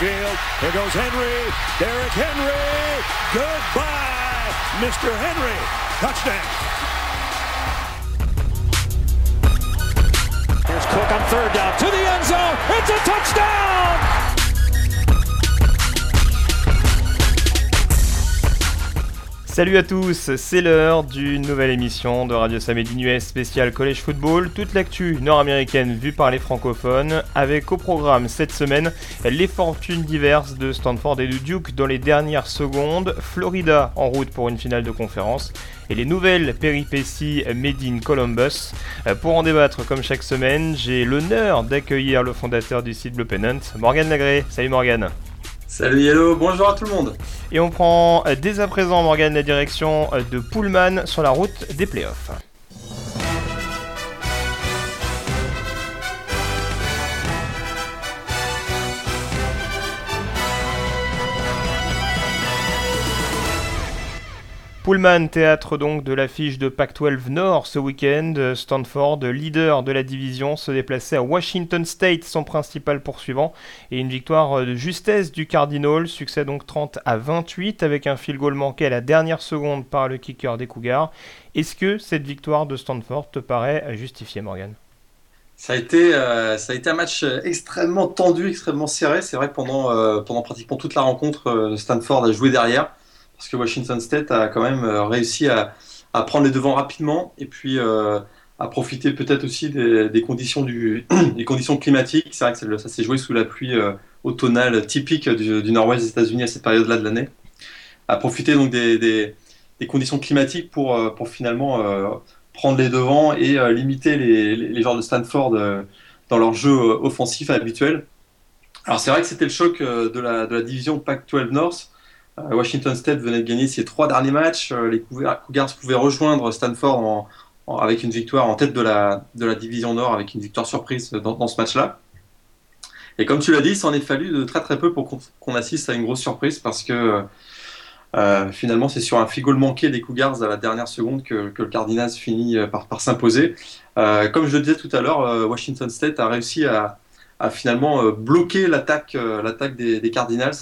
field. Here goes Henry. Derrick Henry. Goodbye, Mr. Henry. Touchdown. Here's Cook on third down to the end zone. It's a touchdown. Salut à tous, c'est l'heure d'une nouvelle émission de Radio Samedi Nuit spécial College Football, toute l'actu nord-américaine vue par les francophones, avec au programme cette semaine les fortunes diverses de Stanford et de Duke dans les dernières secondes, Florida en route pour une finale de conférence, et les nouvelles péripéties Made in Columbus. Pour en débattre comme chaque semaine, j'ai l'honneur d'accueillir le fondateur du site Blue Pennant, Morgan Lagré. Salut Morgan. Salut Hello, bonjour à tout le monde. Et on prend euh, dès à présent, Morgan, la direction euh, de Pullman sur la route des playoffs. Pullman, théâtre donc de l'affiche de Pac-12 Nord ce week-end. Stanford, leader de la division, se déplaçait à Washington State, son principal poursuivant, et une victoire de justesse du Cardinal, succès donc 30 à 28 avec un field goal manqué à la dernière seconde par le kicker des Cougars. Est-ce que cette victoire de Stanford te paraît justifiée, Morgan? Ça a, été, euh, ça un match extrêmement tendu, extrêmement serré. C'est vrai que pendant, euh, pendant pratiquement toute la rencontre, euh, Stanford a joué derrière parce que Washington State a quand même euh, réussi à, prendre les devants rapidement et puis euh, à profiter peut-être aussi des, conditions du, climatiques. C'est vrai que ça s'est joué sous la pluie euh, automnale typique du, nord-ouest des États-Unis à cette période-là de l'année. À profiter donc des, conditions climatiques pour, finalement prendre les devants et limiter les, les, joueurs de Stanford dans leur jeu offensif habituel. Alors c'est vrai que c'était le choc de la, division Pac-12 North Washington State venait de gagner ses trois derniers matchs. Euh, les Cougars pouvaient rejoindre Stanford avec une victoire en tête de la, division Nord, avec une victoire surprise dans, ce match-là. Et comme tu l'as dit, il s'en est fallu de très très peu pour qu'on assiste à une grosse surprise parce que euh, finalement c'est sur un figot manqué des Cougars à la dernière seconde que, le Cardinals finit par, s'imposer. comme je le disais tout à l'heure, Washington State a réussi à, finalement bloquer l'attaque des, Cardinals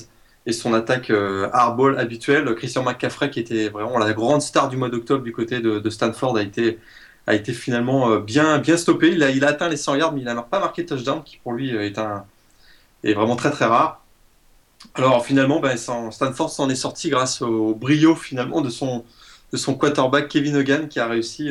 et son attaque euh, hardball habituelle. Christian McCaffrey, qui était vraiment la grande star du mois d'octobre du côté de, Stanford, a été, a été finalement euh, bien, bien stoppé. Il a, il a atteint les 100 yards, mais il n'a pas marqué touchdown, qui pour lui euh, est, un, est vraiment très très rare. Alors finalement, ben, Stanford s'en est sorti grâce au brio finalement de son, de son quarterback Kevin Hogan, qui a réussi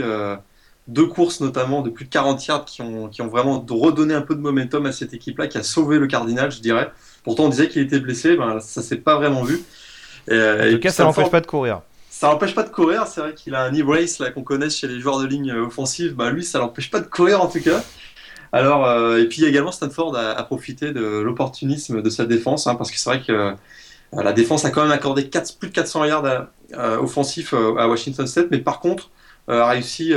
deux courses notamment de plus de 40 yards qui ont, qui ont vraiment redonné un peu de momentum à cette équipe-là, qui a sauvé le Cardinal, je dirais. Pourtant, on disait qu'il était blessé, ben, ça s'est pas vraiment vu. en tout cas, ça n'empêche pas de courir. Ça n'empêche pas de courir, c'est vrai qu'il a un e-brace qu'on connaît chez les joueurs de ligne offensive, ben, lui, ça n'empêche pas de courir en tout cas. Alors, euh, et puis également, Stanford a, profité de l'opportunisme de sa défense, hein, parce que c'est vrai que euh, la défense a quand même accordé 4, plus de 400 yards offensifs euh, à Washington State, mais par contre, a réussi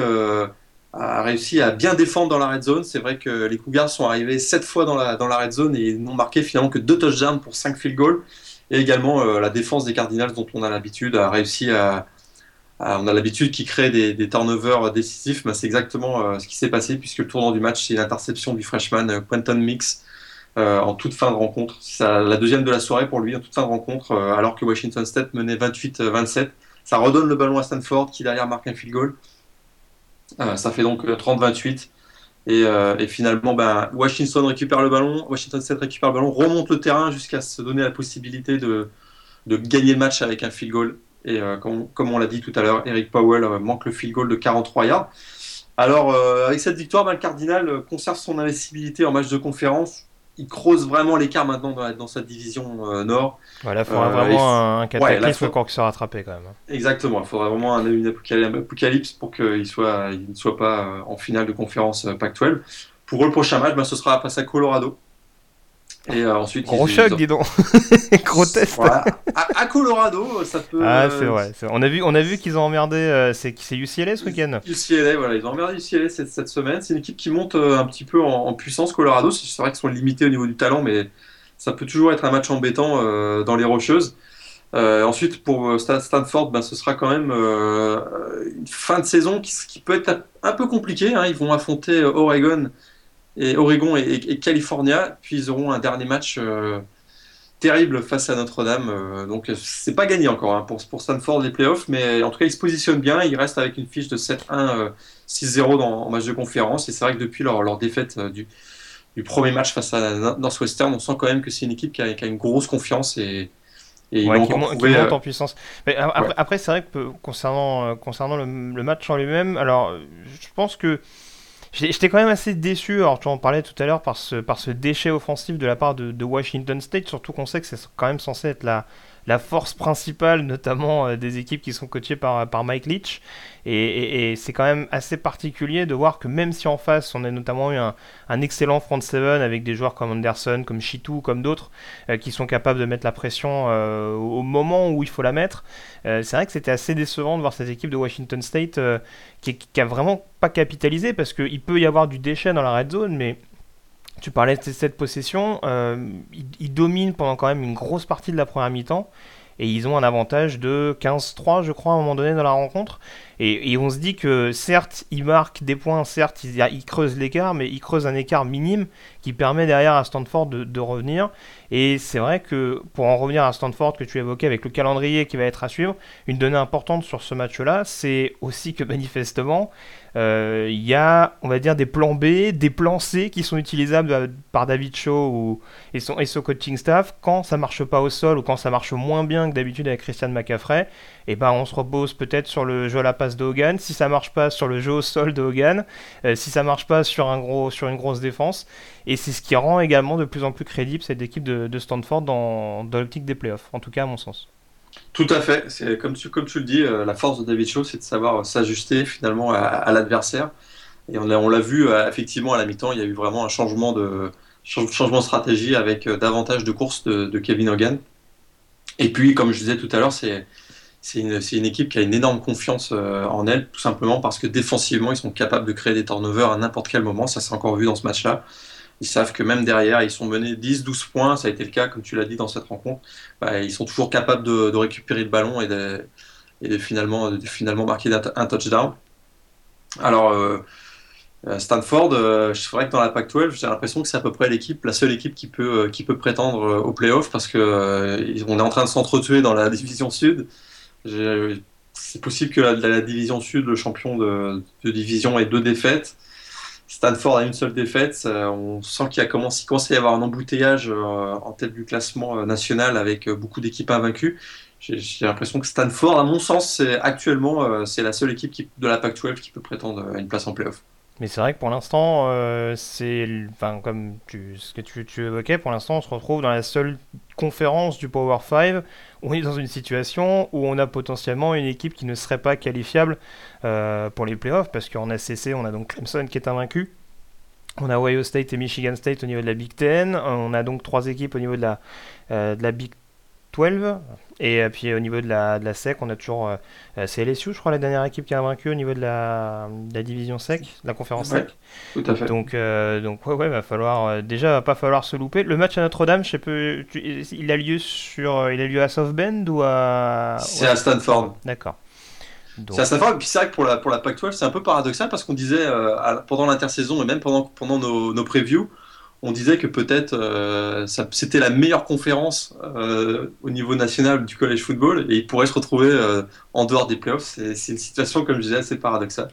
a réussi à bien défendre dans la red zone. C'est vrai que les Cougars sont arrivés 7 fois dans la, dans la red zone et n'ont marqué finalement que 2 touchdowns pour 5 field goals. Et également euh, la défense des Cardinals dont on a l'habitude a réussi à, on a l'habitude qui crée des, turnovers décisifs, mais c'est exactement euh, ce qui s'est passé puisque le tournant du match c'est l'interception du freshman euh, Quentin Mix en toute fin de rencontre. C'est la deuxième de la soirée pour lui en toute fin de rencontre alors que Washington State menait 28-27. Ça redonne le ballon à Stanford qui derrière marque un field goal. Euh, ça fait donc 30-28. Euh, euh, et, finalement, ben, Washington récupère le ballon, Washington State récupère le ballon, remonte le terrain jusqu'à se donner la possibilité de, gagner le match avec un field goal. Et comme, comme, on l'a dit tout à l'heure, Eric Powell manque le field goal de 43 yards. Alors, avec cette victoire, ben, le Cardinal conserve son invincibilité en match de conférence il creuse vraiment l'écart maintenant dans, dans, sa division euh, nord. Voilà, il faudra euh, vraiment un, cataclysme pour qu'il soit rattrapé quand même. Hein. Exactement, il faudra vraiment un, une apocalypse pour qu'il soit, il ne soit pas euh, en finale de conférence Pac-12. Pour eux, le prochain match, ben, ce sera face à Colorado. Et euh, ensuite, Gros choc, dis donc. Gros test. À, Colorado, ça peut. Ah, c'est vrai. On a vu, on a vu qu'ils ont emmerdé. Euh, c'est UCLA ce week-end. UCLA, voilà, ils ont emmerdé UCLA cette, cette semaine. C'est une équipe qui monte euh, un petit peu en, puissance. Colorado, c'est vrai qu'ils sont limités au niveau du talent, mais ça peut toujours être un match embêtant dans les rocheuses. ensuite, pour Stanford, ben, ce sera quand même une fin de saison qui, qui peut être un peu compliquée. Hein. Ils vont affronter Oregon et Oregon et, California. Puis ils auront un dernier match terrible face à Notre-Dame. donc c'est pas gagné encore hein, pour, pour Stanford les playoffs, mais en tout cas ils se positionnent bien. Ils restent avec une fiche de 7-1, 6-0 dans en match de conférence. Et c'est vrai que depuis leur, leur défaite du, du premier match face à Northwestern, on sent quand même que c'est une équipe qui a, qui a, une grosse confiance et, et qui, monte euh, en puissance. Mais après, c'est vrai que concernant, euh, concernant le, match en lui-même, alors je pense que j'étais quand même assez déçu. Alors tu en parlais tout à l'heure par ce, par ce déchet offensif de la part de, de Washington State, surtout qu'on sait que c'est quand même censé être la, la force principale, notamment euh, des équipes qui sont coachées par, Mike Leach. Et, c'est quand même assez particulier de voir que même si en face, on a notamment eu un, excellent front seven avec des joueurs comme Anderson, comme Chitou, comme d'autres, euh, qui sont capables de mettre la pression euh, au moment où il faut la mettre, c'est vrai que c'était assez décevant de voir cette équipe de Washington State qui, qui a vraiment pas capitalisé parce qu'il peut y avoir du déchet dans la red zone, mais tu parlais de cette possession, euh, ils, dominent pendant quand même une grosse partie de la première mi-temps et ils ont un avantage de 15-3 je crois à un moment donné dans la rencontre et, on se dit que certes ils marquent des points, certes ils creusent l'écart mais ils creusent un écart minime qui permet derrière à Stanford de, revenir et c'est vrai que pour en revenir à Stanford que tu évoquais avec le calendrier qui va être à suivre, une donnée importante sur ce match là c'est aussi que manifestement euh, il y a, on va dire, des plans B, des plans C qui sont utilisables par David Shaw et, son, et son coaching staff quand ça marche pas au sol ou quand ça marche moins bien que d'habitude avec Christian McCaffrey. Et eh ben on se repose peut-être sur le jeu à la passe de Hogan. Si ça marche pas sur le jeu au sol de Hogan, euh, si ça marche pas sur un gros, sur une grosse défense. Et c'est ce qui rend également de plus en plus crédible cette équipe de, Stanford dans, dans l'optique des playoffs, en tout cas à mon sens. Tout à fait. C'est comme tu, comme tu le dis, euh, la force de David Shaw, c'est de savoir s'ajuster finalement à, l'adversaire. Et on l'a vu euh, effectivement à la mi-temps, il y a eu vraiment un changement de changement stratégie avec euh, davantage de courses de, Kevin Hogan. Et puis, comme je disais tout à l'heure, c'est c'est une, équipe qui a une énorme confiance en elle, tout simplement parce que défensivement, ils sont capables de créer des turnovers à n'importe quel moment. Ça s'est encore vu dans ce match-là. Ils savent que même derrière, ils sont menés 10-12 points, ça a été le cas, comme tu l'as dit dans cette rencontre. Bah, ils sont toujours capables de, récupérer le ballon et de, finalement, finalement marquer un touchdown. Alors, euh, euh, Stanford, euh, c'est vrai que dans la Pac-12, j'ai l'impression que c'est à peu près l'équipe, la seule équipe qui peut, qui peut prétendre aux playoffs parce que on est en train de s'entretuer dans la division sud. C'est possible que la, division sud, le champion de, division ait deux défaites. Stanford a une seule défaite. on sent qu'il a commencé, commencé à y avoir un embouteillage euh, en tête du classement euh, national avec euh, beaucoup d'équipes invaincues. J'ai l'impression que Stanford, à mon sens, actuellement, c'est la seule équipe de la Pac-12 qui peut prétendre à une place en playoff. Mais c'est vrai que pour l'instant, enfin, comme ce que tu, tu, évoquais, pour l'instant, on se retrouve dans la seule conférence du Power 5 où on est dans une situation où on a potentiellement une équipe qui ne serait pas qualifiable euh, pour les playoffs, parce qu'en ACC, on a donc Clemson qui est invaincu. On a Ohio State et Michigan State au niveau de la Big Ten. On a donc trois équipes au niveau de la, euh, de la Big 12. Et euh, puis au niveau de la, de la SEC, on a toujours. Euh, euh, c'est LSU, je crois, la dernière équipe qui a vaincu au niveau de la, la division SEC, de la conférence SEC. Tout à fait. Donc, donc ouais, ouais, va falloir. déjà, va pas falloir se louper. Le match à Notre-Dame, je sais peu, il a lieu sur, il a lieu à South Bend ou à. C'est à Stanford. D'accord. C'est à Stanford, et puis c'est vrai que pour la, pour la Pac-12, c'est un peu paradoxal parce qu'on disait pendant l'intersaison et même pendant, pendant nos, nos previews, on disait que peut-être euh, c'était la meilleure conférence euh, au niveau national du college football et il pourrait se retrouver euh, en dehors des playoffs. C'est une situation, comme je disais, assez paradoxale.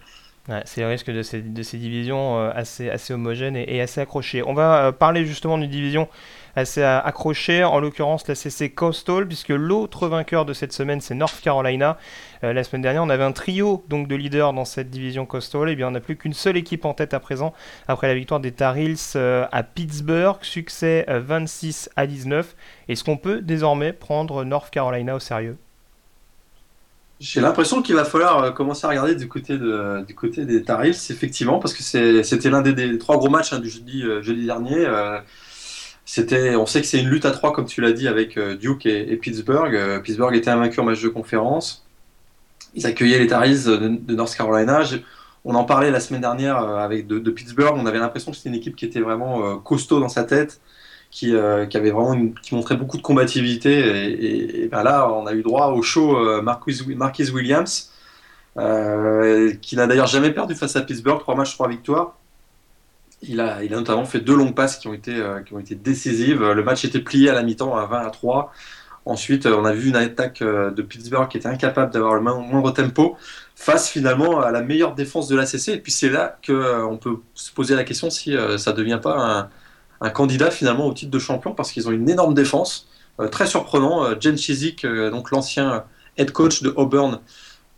c'est le risque de ces, divisions assez, assez homogènes et, assez accrochées. On va parler justement d'une division assez accroché, en l'occurrence la CC Coastal, puisque l'autre vainqueur de cette semaine c'est North Carolina. Euh, la semaine dernière, on avait un trio donc de leaders dans cette division Coastal, et bien on n'a plus qu'une seule équipe en tête à présent après la victoire des Tar Heels euh, à Pittsburgh, succès 26 euh, à 19. Est-ce qu'on peut désormais prendre North Carolina au sérieux? J'ai l'impression qu'il va falloir commencer à regarder du côté, des Tar Heels, effectivement, parce que c'était l'un des, trois gros matchs hein, du jeudi dernier. On sait que c'est une lutte à trois, comme tu l'as dit, avec euh, Duke et, Pittsburgh. Euh, Pittsburgh était invaincu en match de conférence. Ils accueillaient les Taris de, North Carolina. on en parlait la semaine dernière euh, avec de, Pittsburgh. On avait l'impression que c'était une équipe qui était vraiment costaud dans sa tête, qui, montrait beaucoup de combativité. Et, ben là, on a eu droit au show Marquis, Williams, qui n'a d'ailleurs jamais perdu face à Pittsburgh, trois matchs, trois victoires. Il a, notamment fait deux longues passes qui ont été, qui ont été décisives. Le match était plié à la mi-temps à 20 à 3. Ensuite, on a vu une attaque de Pittsburgh qui était incapable d'avoir le moindre tempo face finalement à la meilleure défense de l'ACC. Et puis c'est là qu'on peut se poser la question si ça ne devient pas un, candidat finalement au titre de champion parce qu'ils ont une énorme défense. très surprenant, Jen Chizik, donc l'ancien head coach de Auburn, euh,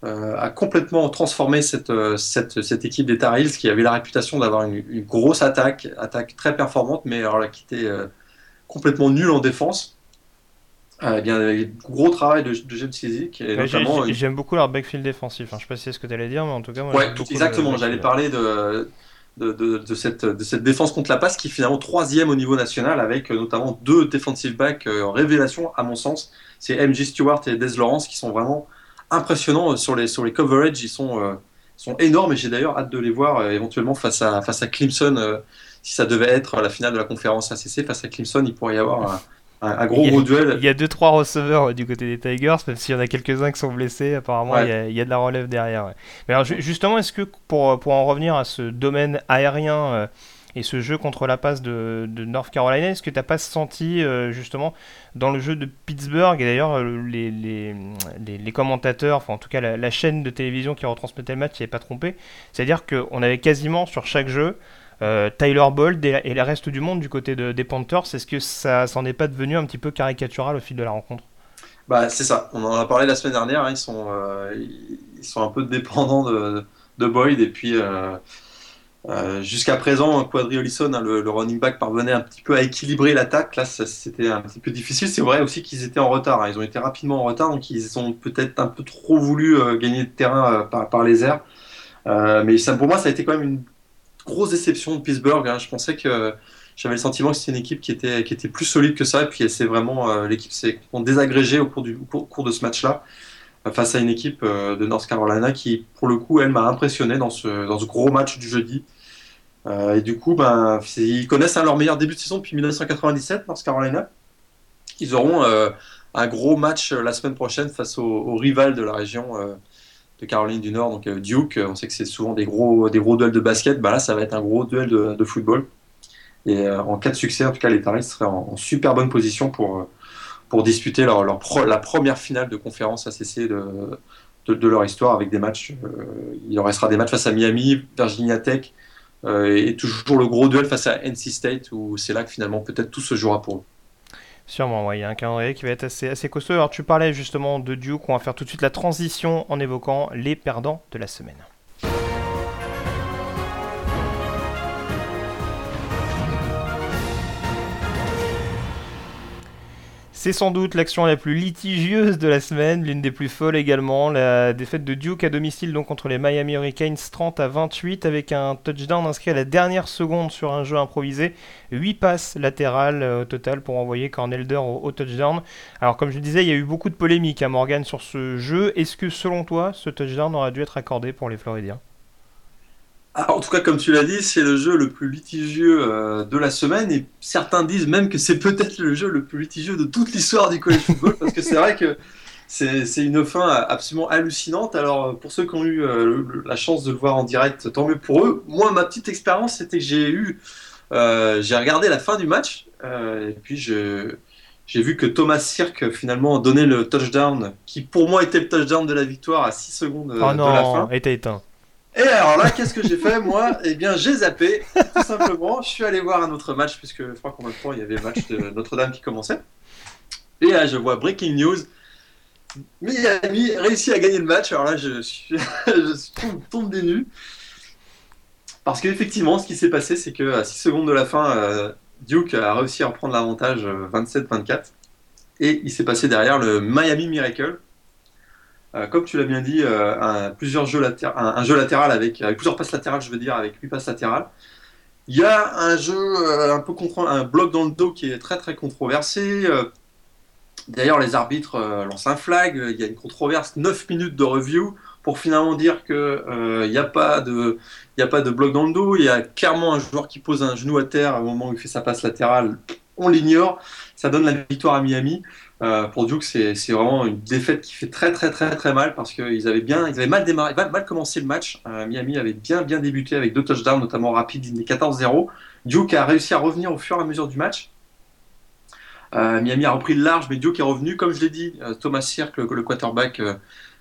a complètement transformé cette, euh, cette, cette équipe des Tar Heels qui avait la réputation d'avoir une, grosse attaque, attaque très performante, mais alors là, qui était euh, complètement nulle en défense. Eh bien, gros travail de, de James J'aime beaucoup leur backfield défensif. Enfin, je sais pas si c'est ce que tu allais dire, mais en tout cas, moi, ouais, exactement. J'allais parler de, de, de, cette, de cette défense contre la passe qui est finalement troisième au niveau national avec notamment deux defensive backs en révélation, à mon sens. C'est MJ Stewart et Des Lawrence qui sont vraiment impressionnants sur les, sur les coverage. Ils sont, euh, sont énormes et j'ai d'ailleurs hâte de les voir euh, éventuellement face à, face à Clemson. Euh, si ça devait être la finale de la conférence ACC, face à Clemson, il pourrait y avoir un, gros, gros duel. Il y a 2-3 receveurs du côté des Tigers, même s'il y en a quelques-uns qui sont blessés, apparemment il, y a, de la relève derrière. Mais alors, justement, est-ce que pour, pour en revenir à ce domaine aérien et ce jeu contre la passe de, North Carolina, est-ce que tu n'as pas senti euh, justement dans le jeu de Pittsburgh, et d'ailleurs euh, les, commentateurs, enfin en tout cas la, chaîne de télévision qui retransmettait le match n'y avait pas trompé, c'est-à-dire qu'on avait quasiment sur chaque jeu euh, Tyler Bold et, le reste du monde du côté des Panthers, est-ce que ça s'en est pas devenu un petit peu caricatural au fil de la rencontre? Bah, C'est ça, on en a parlé la semaine dernière, hein. ils, sont, ils sont un peu dépendants de, de Boyd et puis euh, jusqu'à présent, Quadri hein, le, running back, parvenait un petit peu à équilibrer l'attaque. Là, c'était un petit peu difficile. C'est vrai aussi qu'ils étaient en retard. Hein. Ils ont été rapidement en retard, donc ils ont peut-être un peu trop voulu euh, gagner de terrain euh, par, les airs. mais ça, pour moi, ça a été quand même une grosse déception de Pittsburgh. Hein. Je pensais que j'avais le sentiment que c'était une équipe qui était, plus solide que ça. Et puis, c'est vraiment l'équipe s'est désagrégée au cours de ce match-là face à une équipe de North Carolina qui, pour le coup, elle m'a impressionné dans ce, dans ce gros match du jeudi. Euh, et du coup, ben, ils connaissent leur meilleur début de saison depuis 1997, North Carolina. Ils auront euh, un gros match euh, la semaine prochaine face au, rival de la région de Caroline du Nord, donc Duke. On sait que c'est souvent des gros, des gros duels de basket. Ben là, ça va être un gros duel de, football. Et en cas de succès, en tout cas, les Tar seraient en, super bonne position pour, pour disputer leur, leur la première finale de conférence ACC de, de, leur histoire avec des matchs. il en restera des matchs face à Miami, Virginia Tech, euh, et toujours le gros duel face à NC State où c'est là que finalement peut-être tout se jouera pour eux. Sûrement, il y a un calendrier qui va être assez, assez costaud. Alors tu parlais justement de Duke, on va faire tout de suite la transition en évoquant les perdants de la semaine. C'est sans doute l'action la plus litigieuse de la semaine, l'une des plus folles également, la défaite de Duke à domicile donc contre les Miami Hurricanes 30 à 28 avec un touchdown inscrit à la dernière seconde sur un jeu improvisé, 8 passes latérales euh, au total pour envoyer Cornelder au, touchdown. Alors comme je disais, il y a eu beaucoup de polémiques à Morgan sur ce jeu. Est-ce que selon toi, ce touchdown aurait dû être accordé pour les Floridiens? Ah, en tout cas, comme tu l'as dit, c'est le jeu le plus litigieux euh, de la semaine et certains disent même que c'est peut-être le jeu le plus litigieux de toute l'histoire du college football parce que c'est vrai que c'est une fin absolument hallucinante. Alors, pour ceux qui ont eu euh, la chance de le voir en direct, tant mieux pour eux. Moi, ma petite expérience, c'était que j'ai eu, euh, j'ai regardé la fin du match et puis j'ai vu que Thomas Sirk finalement donnait le touchdown qui pour moi était le touchdown de la victoire à 6 secondes oh de la fin. était éteint. Et alors là, qu'est-ce que j'ai fait moi? Eh bien, j'ai zappé, tout simplement. Je suis allé voir un autre match, puisque je crois qu'en même temps, il y avait le match de Notre-Dame qui commençait. Et là, je vois Breaking News. Miami réussit à gagner le match. Alors là, je, suis, je tombe, des nues. Parce qu'effectivement, ce qui s'est passé, c'est qu'à 6 secondes de la fin, euh, Duke a réussi à reprendre l'avantage 27-24. Euh, Et il s'est passé derrière le Miami Miracle, euh, comme tu l'as bien dit, euh, un, plusieurs jeux un, jeu latéral avec, plusieurs passes latérales, je veux dire, avec 8 passes latérales. Il y a un jeu euh, un peu contre un bloc dans le dos qui est très très controversé. D'ailleurs, les arbitres lancent un flag. Il y a une controverse, 9 minutes de review pour finalement dire qu'il n'y a, pas de, a pas de bloc dans le dos. Il y a clairement un joueur qui pose un genou à terre au moment où il fait sa passe latérale. On l'ignore. Ça donne la victoire à Miami. Pour Duke, c'est vraiment une défaite qui fait très très très très mal parce qu'ils avaient bien, ils avaient mal démarré, mal, commencé le match. Miami avait bien bien débuté avec deux touchdowns, notamment rapides, 14-0. Duke a réussi à revenir au fur et à mesure du match. Miami a repris le large, mais Duke est revenu, comme je l'ai dit. Thomas Sirk, le, quarterback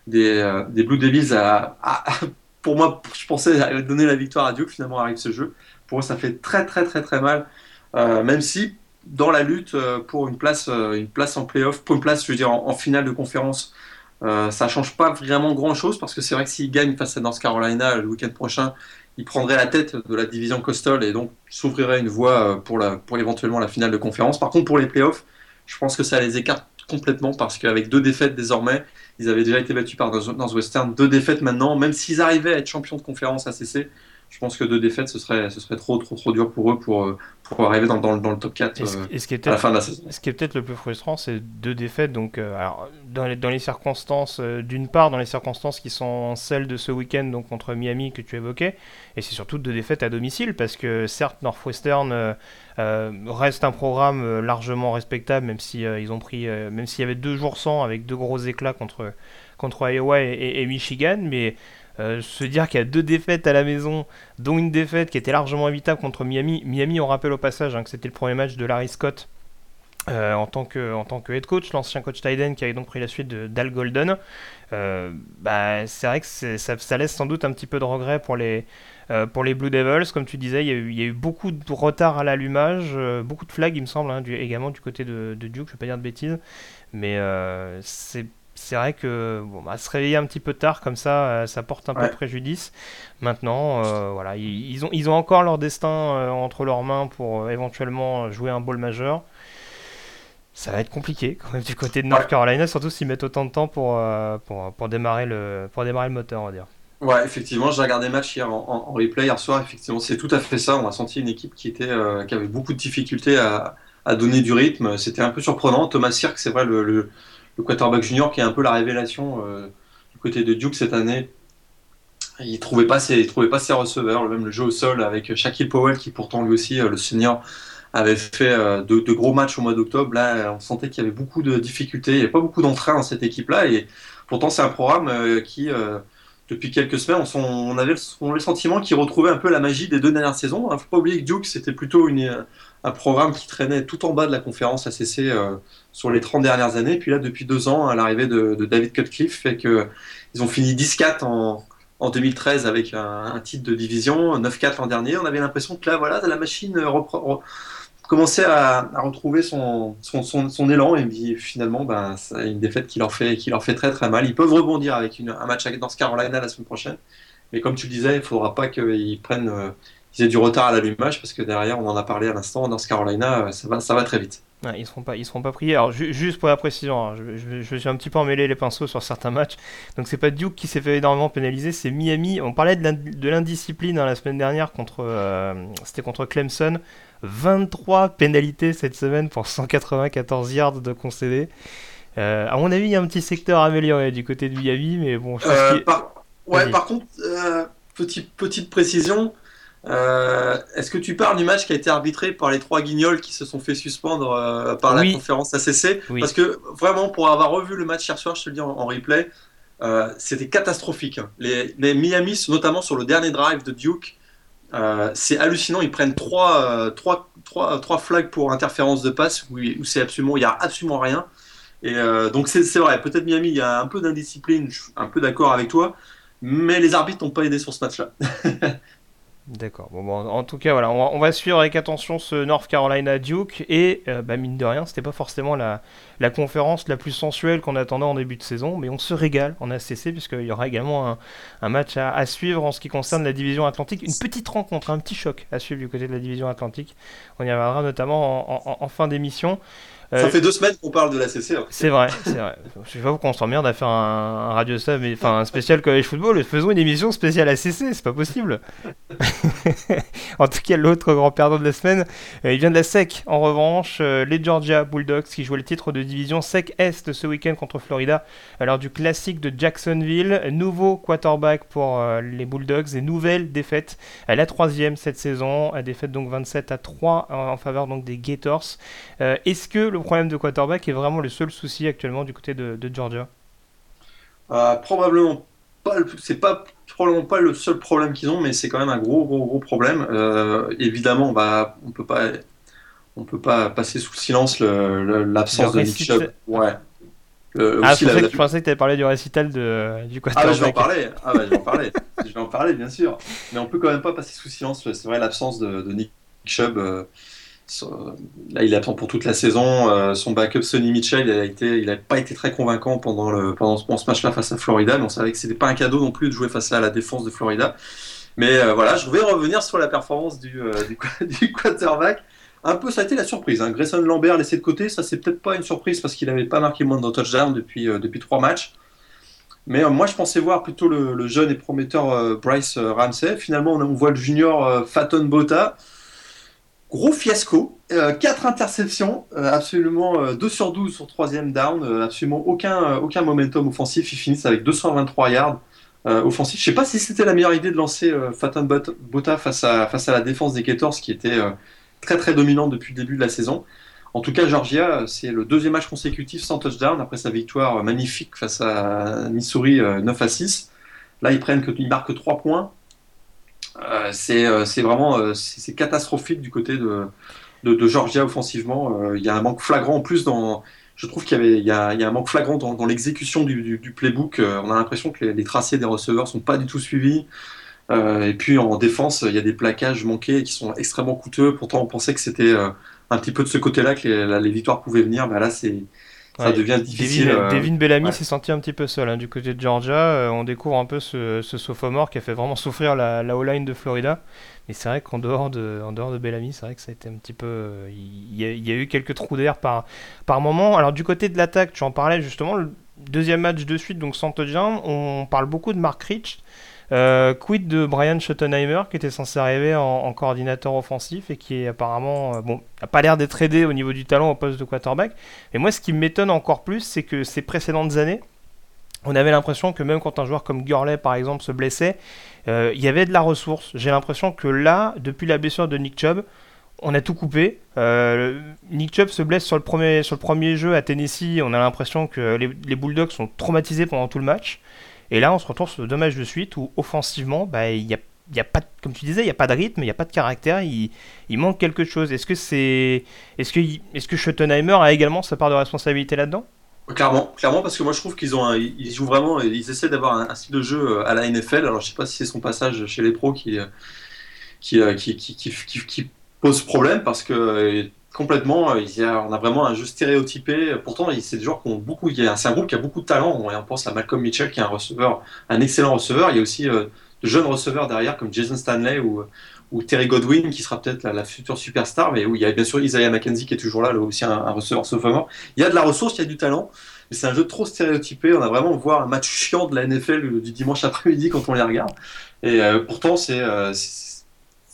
des, des, Blue Devils, a, pour moi, je pensais donner la victoire à Duke. Finalement, arrive ce jeu. Pour eux, ça fait très très très très mal. même si dans la lutte euh, pour une place, euh, une place en playoff, pour une place, je veux dire, en, finale de conférence. Euh, ça change pas vraiment grand chose parce que c'est vrai que s'il gagne face à North Carolina le week-end prochain, il prendrait la tête de la division Coastal et donc s'ouvrirait une voie pour, la, pour éventuellement la finale de conférence. Par contre, pour les playoffs, je pense que ça les écarte complètement parce qu'avec deux défaites désormais, ils avaient déjà été battus par Northwestern, deux défaites maintenant, même s'ils arrivaient à être champions de conférence ACC, je pense que deux défaites, ce serait, ce serait trop, trop, trop dur pour eux pour, euh, pour arriver dans, dans, dans le top 4 ce, euh, qui est à la fin de la saison. Ce qui est peut-être le plus frustrant, c'est deux défaites. Donc, euh, alors, dans, les, dans les circonstances, d'une part, dans les circonstances qui sont celles de ce week-end donc contre Miami que tu évoquais, et c'est surtout deux défaites à domicile, parce que certes, Northwestern reste un programme largement respectable, même si ils ont pris, même s'il y avait deux jours sans avec deux gros éclats contre, contre Iowa et, et Michigan, mais euh, se dire qu'il y a deux défaites à la maison, dont une défaite qui était largement évitable contre Miami. Miami, on rappelle au passage hein, que c'était le premier match de Larry Scott euh, en, tant que, head coach, l'ancien coach Tyden qui avait donc pris la suite d'Al Golden. Euh, bah, c'est vrai que ça, laisse sans doute un petit peu de regret pour les, pour les Blue Devils. Comme tu disais, il y a eu, il y a eu beaucoup de retard à l'allumage, beaucoup de flags, il me semble, hein, également du côté de, de, Duke, je ne vais pas dire de bêtises. Mais c'est c'est vrai que bon, bah, se réveiller un petit peu tard comme ça, euh, ça porte un peu préjudice. Maintenant, euh, voilà, ils, ont, ils ont encore leur destin euh, entre leurs mains pour éventuellement jouer un bowl majeur. Ça va être compliqué quand même du côté de North Carolina, surtout s'ils mettent autant de temps pour, pour, pour, démarrer le, pour démarrer le moteur, on va dire. Ouais, effectivement, j'ai regardé le match hier en, replay hier soir. Effectivement, c'est tout à fait ça. On a senti une équipe qui, était, qui avait beaucoup de difficultés à, à donner du rythme. C'était un peu surprenant. Thomas Sirk, c'est vrai, le le quarterback junior qui est un peu la révélation euh, du côté de Duke cette année. Il trouvait pas trouvait pas ses receveurs, même le jeu au sol avec Shaquille Powell qui pourtant lui aussi euh, le senior avait fait euh, de, gros matchs au mois d'octobre. Là, on sentait qu'il y avait beaucoup de difficultés, il n'y avait pas beaucoup d'entrain dans cette équipe-là et pourtant c'est un programme qui depuis quelques semaines, on, avait, le sentiment qu'il retrouvait un peu la magie des deux dernières saisons. Il ne faut pas oublier que Duke, c'était plutôt une, un programme qui traînait tout en bas de la conférence ACC euh, sur les 30 dernières années. Puis là, depuis deux ans, à l'arrivée de, David Cutcliffe, fait que ils ont fini 10-4 en, en, 2013 avec un, titre de division, 9-4 l'an dernier. On avait l'impression que là, voilà, la machine commençait à, retrouver son, élan et finalement, ben, c'est une défaite qui leur, fait, qui leur fait très très mal. Ils peuvent rebondir avec un match dans ce Carolina la semaine prochaine. Mais comme tu le disais, il ne faudra pas qu'ils prennent euh, ils aient du retard à l'allumage parce que derrière, on en a parlé à l'instant, dans ce Carolina, euh, ça va, ça va très vite. ils ne seront, pas, ils seront pas pris. Alors, juste pour la précision, hein, je, je, suis un petit peu emmêlé les pinceaux sur certains matchs. Donc, c'est pas Duke qui s'est fait énormément pénaliser, c'est Miami. On parlait de l'indiscipline hein, la semaine dernière contre, euh, c'était contre Clemson. 23 pénalités cette semaine pour 194 yards de concédés. Euh, à mon avis, il y a un petit secteur amélioré du côté de Miami, mais bon. Je par... Ouais, par contre, petite, petite précision. Euh, est-ce que tu parles du match qui a été arbitré par les trois guignols qui se sont fait suspendre euh, par la conférence ACC Parce que vraiment, pour avoir revu le match hier soir, je te le dis en, replay, euh, c'était catastrophique. Les, Miami, notamment sur le dernier drive de Duke, c'est hallucinant. Ils prennent trois, trois, trois, trois flags pour interférence de passe où, c'est absolument, il n'y a absolument rien. Et donc c'est vrai, peut-être Miami, il y a un peu d'indiscipline, je suis un peu d'accord avec toi, mais les arbitres n'ont pas aidé sur ce match-là. D'accord. Bon, en tout cas, voilà, on va, suivre avec attention ce North Carolina Duke et euh, bah, mine de rien, c'était pas forcément la, la, conférence la plus sensuelle qu'on attendait en début de saison, mais on se régale en ACC puisqu'il y aura également un, un match à, suivre en ce qui concerne la division Atlantique, une petite rencontre, un petit choc à suivre du côté de la division Atlantique. On y reviendra notamment en fin d'émission. Ça euh, fait deux semaines qu'on parle de la CC. Hein. C'est vrai, c'est vrai. Je sais pas pourquoi on s'emmerde à faire un, radio ça, mais enfin un spécial college football. Faisons une émission spéciale ACC, c'est pas possible. en tout cas, l'autre grand perdant de la semaine, euh, il vient de la SEC. En revanche, euh, les Georgia Bulldogs qui jouaient le titre de division SEC Est ce week-end contre Florida, alors du classique de Jacksonville. Nouveau quarterback pour les Bulldogs et nouvelle défaite, la troisième cette saison, défaite donc 27 à 3 en faveur donc des Gators. Est-ce que le le problème de quarterback est vraiment le seul souci actuellement du côté de, Georgia euh, Probablement pas. C'est pas probablement pas le seul problème qu'ils ont, mais c'est quand même un gros, gros, gros problème. Euh, évidemment, bah, on peut pas, on peut pas passer sous silence l'absence de Nick Chubb. Ouais. ah, je pensais que tu avais parlé du récital de, du quarterback. Ah, je vais en parler. Ah, bah, je vais en parler. je vais en parler, bien sûr. Mais on peut quand même pas passer sous silence. C'est vrai l'absence de, Nick Chubb. Euh, là, il absent pour toute la saison. Euh, son backup Sonny Mitchell, il a pas été très convaincant pendant pendant ce match-là face à Florida. Mais on savait que c'était pas un cadeau non plus de jouer face à la défense de Florida. Mais euh, voilà, je vais revenir sur la performance du, euh, du, quarterback. Un peu, ça a été la surprise. Hein. Grayson Lambert laissé de côté, ça c'est peut-être pas une surprise parce qu'il n'avait pas marqué moins de touchdown depuis depuis trois matchs. Mais moi, je pensais voir plutôt le, jeune et prometteur Bryce Ramsey. Finalement, on, on, voit le junior Faton Bota. Gros fiasco, 4 euh, interceptions, euh, absolument 2 euh, sur 12 sur troisième down, absolument aucun, aucun momentum offensif. Ils finissent avec 223 yards offensifs. Je ne sais pas si c'était la meilleure idée de lancer Fatan Bota face à, face à la défense des Gators qui était très très dominante depuis le début de la saison. En tout cas, Georgia, c'est le deuxième match consécutif sans touchdown après sa victoire magnifique face à Missouri 9 à 6. Là, ils prennent que, ils marquent 3 points. Euh, euh, c'est vraiment euh, c'est catastrophique du côté de, de, Georgia offensivement. Il y a un manque flagrant en plus dans. Je trouve qu'il y, a, il y a un manque flagrant dans, l'exécution du, playbook. on a l'impression que les, tracés des receveurs sont pas du tout suivis. et puis en défense, il y a des plaquages manqués qui sont extrêmement coûteux. Pourtant, on pensait que c'était un petit peu de ce côté-là que les, les victoires pouvaient venir. Mais là, c'est ça devient difficile. Devin, euh, Bellamy s'est senti un petit peu seul hein, du côté de Georgia. Euh, on découvre un peu ce, ce sophomore qui a fait vraiment souffrir la, la O-line de Florida. Mais c'est vrai qu'en dehors de, en dehors de Bellamy, c'est vrai que ça a été un petit peu. Euh, il y, a, eu quelques trous d'air par, par moment. Alors, du côté de l'attaque, tu en parlais justement, le deuxième match de suite, donc sans touchdown, on parle beaucoup de Mark Rich. Euh, quid de Brian Schottenheimer qui était censé arriver en, coordinateur offensif et qui est apparemment euh, bon n'a pas l'air d'être aidé au niveau du talent au poste de quarterback. Et moi, ce qui m'étonne encore plus, c'est que ces précédentes années, on avait l'impression que même quand un joueur comme Gurley par exemple se blessait, euh, il y avait de la ressource. J'ai l'impression que là, depuis la blessure de Nick Chubb, on a tout coupé. Nick Chubb se blesse sur le premier, sur le premier jeu à Tennessee. On a l'impression que les, Bulldogs sont traumatisés pendant tout le match. Et là, on se retrouve sur deux matchs de suite où offensivement, bah, y a y a pas, comme tu disais, il n'y a pas de rythme, il n'y a pas de caractère, il, il manque quelque chose. Est-ce que c'est, est-ce que, est-ce que Schottenheimer a également sa part de responsabilité là-dedans? Clairement, clairement, parce que moi je trouve qu'ils ont, ils jouent vraiment, ils essaient d'avoir un, style de jeu euh, à la NFL. Alors je sais pas si c'est son passage chez les pros qui, euh, euh, qui, qui, qui, qui pose problème, parce que Complètement, euh, il y a, on a vraiment un jeu stéréotypé. Pourtant, c'est des joueurs qui ont beaucoup. Un groupe qui a beaucoup de talent. On, pense à Malcolm Mitchell, qui est un receveur, un excellent receveur. Il y a aussi euh, de jeunes receveurs derrière, comme Jason Stanley ou, Terry Godwin, qui sera peut-être la, future superstar. Mais où il y a bien sûr Isaiah McKenzie, qui est toujours là, là aussi un, receveur sophomore. Il y a de la ressource, il y a du talent. Mais c'est un jeu trop stéréotypé. On a vraiment voir un match chiant de la NFL du dimanche après-midi quand on les regarde. Et euh, pourtant, c'est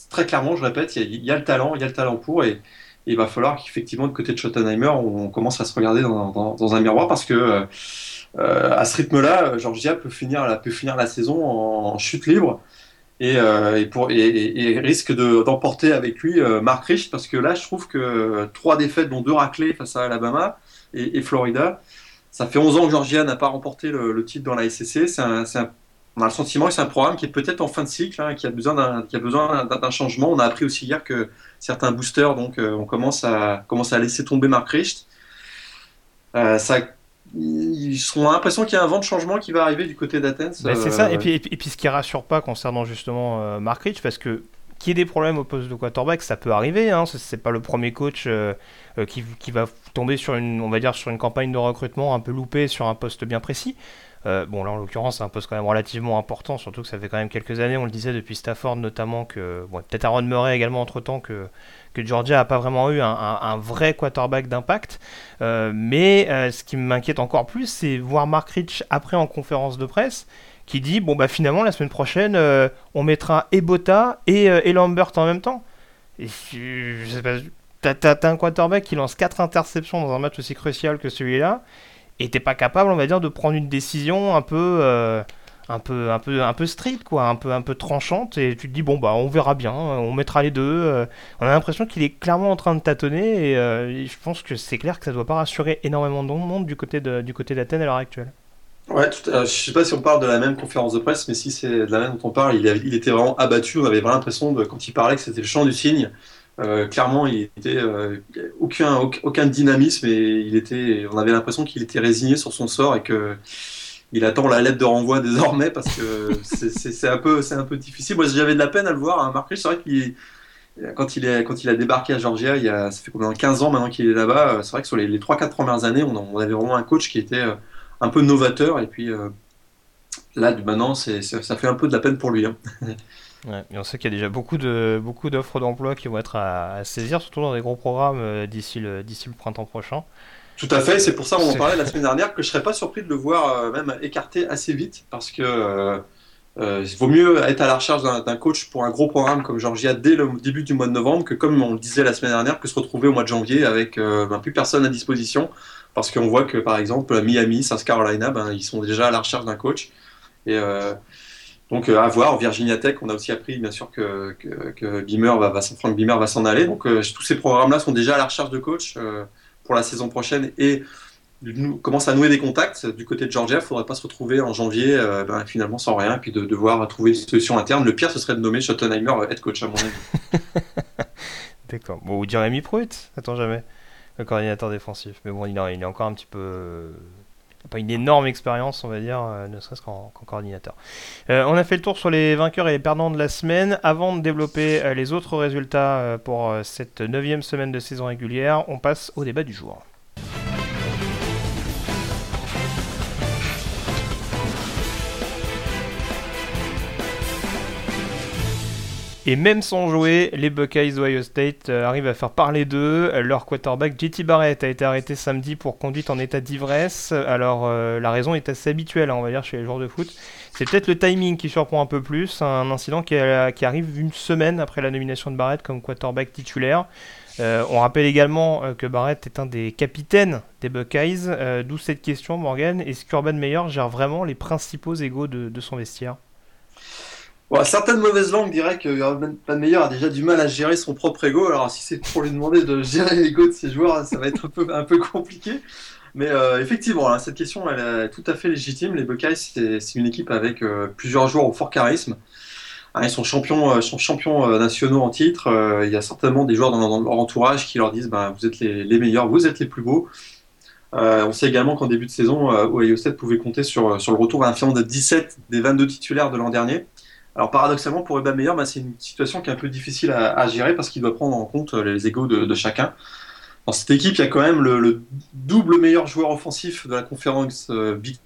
très clairement, je répète, il y, y, a, le talent, il y a le talent pour. Et, il va falloir qu'effectivement, de côté de Schottenheimer, on commence à se regarder dans, un miroir parce que euh, à ce rythme-là, Georgia peut finir, la, peut finir la saison en, chute libre et, euh, et, risque d'emporter avec lui euh, Mark Rich parce que là, je trouve que trois défaites, dont deux raclés face à Alabama et, Florida, ça fait 11 ans que Georgia n'a pas remporté le, titre dans la SEC. On a le sentiment que c'est un programme qui est peut-être en fin de cycle, hein, qui a besoin d'un changement. On a appris aussi hier que certains boosters donc, euh, on commence à, commence à laisser tomber Mark Richt. Euh, ça, ils ont l'impression qu'il y a un vent de changement qui va arriver du côté d'Athens. Ben, c'est ça, et puis, et, puis, ce qui rassure pas concernant justement Mark Richt, parce que qu'il y ait des problèmes au poste de quarterback, ça peut arriver. Hein. C'est pas le premier coach qui, qui, va tomber sur une, on va dire, sur une campagne de recrutement un peu loupée sur un poste bien précis. Euh, bon, là en l'occurrence, c'est un poste quand même relativement important, surtout que ça fait quand même quelques années, on le disait depuis Stafford notamment, que bon, peut-être Aaron Murray également entre temps, que, que Georgia n'a pas vraiment eu un, vrai quarterback d'impact. Euh, mais euh, ce qui m'inquiète encore plus, c'est voir Mark Rich après en conférence de presse qui dit bon bah finalement la semaine prochaine on mettra Ebota et, et Lambert en même temps. Et je sais pas, t'as un quarterback qui lance 4 interceptions dans un match aussi crucial que celui-là et t'es pas capable, on va dire, de prendre une décision un peu, euh, un peu, un peu, un peu strict, quoi, un peu, un peu tranchante, et tu te dis bon bah on verra bien, on mettra les deux. Euh. on a l'impression qu'il est clairement en train de tâtonner, et, euh, je pense que c'est clair que ça doit pas rassurer énormément de monde du côté du côté d'Athènes à l'heure actuelle. Ouais, tout, je sais pas si on parle de la même conférence de presse, mais si c'est de la même dont on parle, il, était vraiment abattu. On avait vraiment l'impression quand il parlait que c'était le chant du cygne. Euh, clairement, il était aucun, aucun dynamisme et il était, on avait l'impression qu'il était résigné sur son sort et que il attend la lettre de renvoi désormais parce que c'est un peu c'est un peu difficile. Moi, j'avais de la peine à le voir. Hein. Marc c'est vrai qu'il quand il, est, quand il a débarqué à Georgia, il y a, ça fait combien 15 ans maintenant qu'il est là-bas. Euh, c'est vrai que sur les, les 3-4 premières années, on, avait vraiment un coach qui était euh, un peu novateur. Et puis euh, là, maintenant, ça fait un peu de la peine pour lui. Hein. et on sait qu'il y a déjà beaucoup de beaucoup d'offres d'emploi qui vont être à, saisir, surtout dans des gros programmes d'ici le, le printemps prochain. Tout à fait, c'est pour ça qu'on en parlait la semaine dernière que je serais pas surpris de le voir euh, même écarté assez vite parce que euh, euh, il vaut mieux être à la recherche d'un coach pour un gros programme comme Georgia dès le début du mois de novembre que comme on le disait la semaine dernière que se retrouver au mois de janvier avec ben, plus personne à disposition parce qu'on voit que par exemple Miami, South Carolina, ben, ils sont déjà à la recherche d'un coach et donc à voir, Virginia Tech, on a aussi appris bien sûr que, que, va, s'en aller. Donc tous ces programmes-là sont déjà à la recherche de coach pour la saison prochaine et commence à nouer des contacts du côté de Georgia, il ne faudrait pas se retrouver en janvier euh, ben, finalement sans rien, puis de devoir trouver une solution interne. Le pire, ce serait de nommer Schottenheimer euh, head coach, à mon avis. D'accord. Bon, ou Jeremy Pruitt, attends jamais, le coordinateur défensif. Mais bon, il est encore un petit peu une énorme expérience, on va dire, euh, ne serait-ce qu'en coordinateur. on a fait le tour sur les vainqueurs et les perdants de la semaine. Avant de développer les autres résultats pour cette neuvième semaine de saison régulière, on passe au débat du jour. Et même sans jouer, les Buckeyes d'Ohio State euh, arrivent à faire parler d'eux. Leur quarterback JT Barrett a été arrêté samedi pour conduite en état d'ivresse. Alors euh, la raison est assez habituelle, hein, on va dire, chez les joueurs de foot. C'est peut-être le timing qui surprend un peu plus. Un incident qui, arrive une semaine après la nomination de Barrett comme quarterback titulaire. Euh, on rappelle également que Barrett est un des capitaines des Buckeyes. D'où cette question, Morgan. Est-ce qu'Urban Meyer gère vraiment les principaux égaux de son vestiaire? Certaines mauvaises langues diraient que Urban Meyer a déjà du mal à gérer son propre ego. Alors, si c'est pour lui demander de gérer l'ego de ses joueurs, ça va être un peu, un peu compliqué. Mais euh, effectivement, cette question, elle est tout à fait légitime. Les Buckeyes, c'est une équipe avec euh, plusieurs joueurs au fort charisme. Hein, ils sont champions, euh, sont champions nationaux en titre. il y a certainement des joueurs dans, leur entourage qui leur disent ben, Vous êtes les, meilleurs, vous êtes les plus beaux. on sait également qu'en début de saison, Ohio State pouvait compter sur, sur le retour à un de 17 des 22 titulaires de l'an dernier. Alors paradoxalement, pour Meyer, bah, c'est une situation qui est un peu difficile à, gérer parce qu'il doit prendre en compte euh, les égaux de, chacun. Dans cette équipe, il y a quand même le, double meilleur joueur offensif de la conférence euh, Big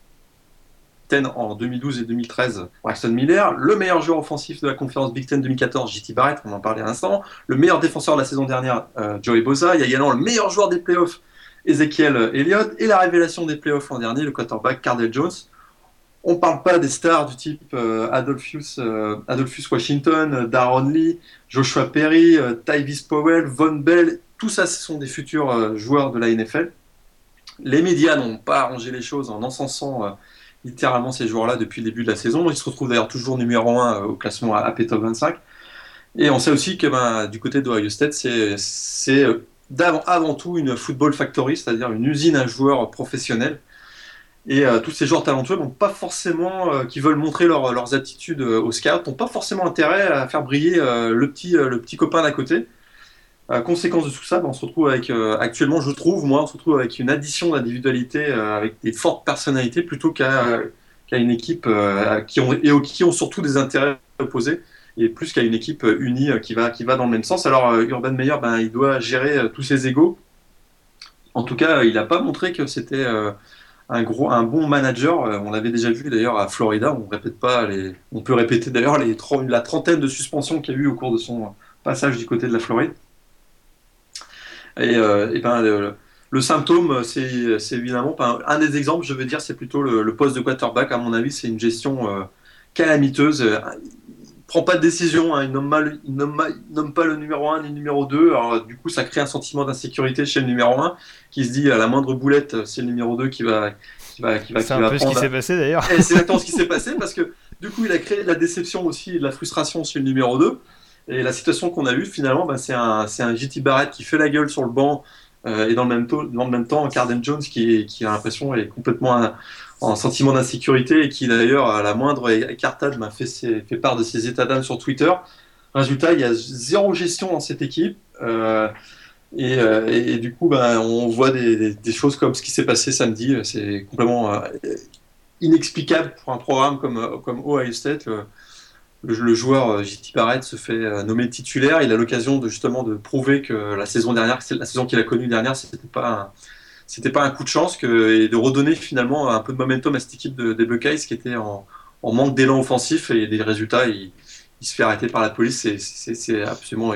Ten en 2012 et 2013, Braxton Miller, le meilleur joueur offensif de la conférence Big Ten 2014, JT Barrett, on en parlait à l'instant, le meilleur défenseur de la saison dernière, euh, Joey Bosa, il y a également le meilleur joueur des playoffs, Ezekiel Elliott, et la révélation des playoffs l'an dernier, le quarterback Cardell Jones. On ne parle pas des stars du type euh, Adolphus, euh, Adolphus, Washington, euh, Darren Lee, Joshua Perry, Tyvis Powell, Von Bell. Tout ça, ce sont des futurs joueurs de la NFL. Les médias n'ont pas arrangé les choses en encensant littéralement ces joueurs-là depuis le début de la saison. Ils se retrouvent d'ailleurs toujours numéro 1 au classement AP Top 25. Et on sait aussi que ben, du côté de State, c'est avant tout une football factory, c'est-à-dire une usine à joueurs professionnels et euh, tous ces joueurs talentueux n'ont pas forcément, euh, qui veulent montrer leurs aptitudes euh, au scout, n'ont pas forcément intérêt à faire briller le, petit, le petit copain d'à côté. conséquence de tout ça, ben, on se retrouve avec, actuellement, je trouve, moi, on se retrouve avec une addition d'individualité avec des fortes personnalités plutôt qu'à une équipe qui ont, et qui ont surtout des intérêts opposés et plus qu'à une équipe unie qui va, qui va dans le même sens. Alors Urban Meyer, ben, il doit gérer tous ses égaux. En tout cas, il n'a pas montré que c'était un, gros, un bon manager. Euh, on l'avait déjà vu d'ailleurs à Florida. On répète pas les, on peut répéter d'ailleurs les la trentaine de suspensions qu'il y a eu au cours de son passage du côté de la Floride. Et, euh, ben, le, symptôme, c'est évidemment un des exemples. Je veux dire, c'est plutôt le, poste de quarterback. À mon avis, c'est une gestion euh, calamiteuse prend pas de décision, hein. il, nomme nomme, pas le numéro 1 ni le numéro 2, alors du coup ça crée un sentiment d'insécurité chez le numéro 1 qui se dit à la moindre boulette c'est le numéro 2 qui va, qui va, qui va, C'est un peu ce qui s'est passé d'ailleurs. c'est exactement ce qui s'est passé parce que du coup, il a créé de la déception aussi et de la frustration sur le numéro 2. Et la situation qu'on a eue finalement, bah, c'est un, un JT Barrett qui fait la gueule sur le banc euh, et dans le même, temps, dans le même temps, Carden Jones qui, qui a l'impression est complètement en sentiment d'insécurité et qui d'ailleurs à la moindre écartade m'a fait, fait part de ses états d'âme sur Twitter. Résultat, il y a zéro gestion dans cette équipe. Euh, euh, et, et, du coup, ben, on voit des, des, choses comme ce qui s'est passé samedi. C'est complètement euh, inexplicable pour un programme comme, comme Ohio State. Le, le joueur JT Barrett se fait nommer titulaire. Il a l'occasion de justement de prouver que la saison dernière, la saison qu'il a connue dernière, c'était pas c'était pas un coup de chance que, de redonner finalement un peu de momentum à cette équipe de, des Buckeyes qui était en, manque d'élan offensif et des résultats. Il, se fait arrêter par la police, c'est absolument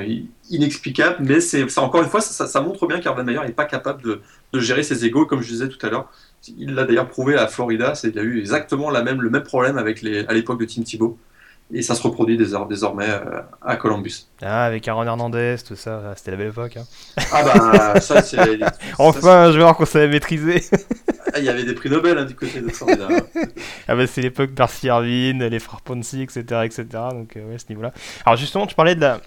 inexplicable. Mais c'est encore une fois, ça, montre bien qu'Urban Meyer n'est pas capable de, de, gérer ses égaux, comme je disais tout à l'heure. Il l'a d'ailleurs prouvé à Florida, il a eu exactement la même, le même problème avec les, à l'époque de Tim Thibault. Et ça se reproduit désormais euh, à Columbus. Ah, avec Aaron Hernandez, tout ça, c'était la belle époque. Hein. Ah bah, ça c'est... enfin, un joueur qu'on savait maîtriser. Ah, il y avait des prix Nobel hein, du côté de Florida. ah bah c'est l'époque Darcy Irvine, les frères Ponzi, etc. etc. donc euh, ouais, ce niveau-là. Alors justement, tu parlais de la...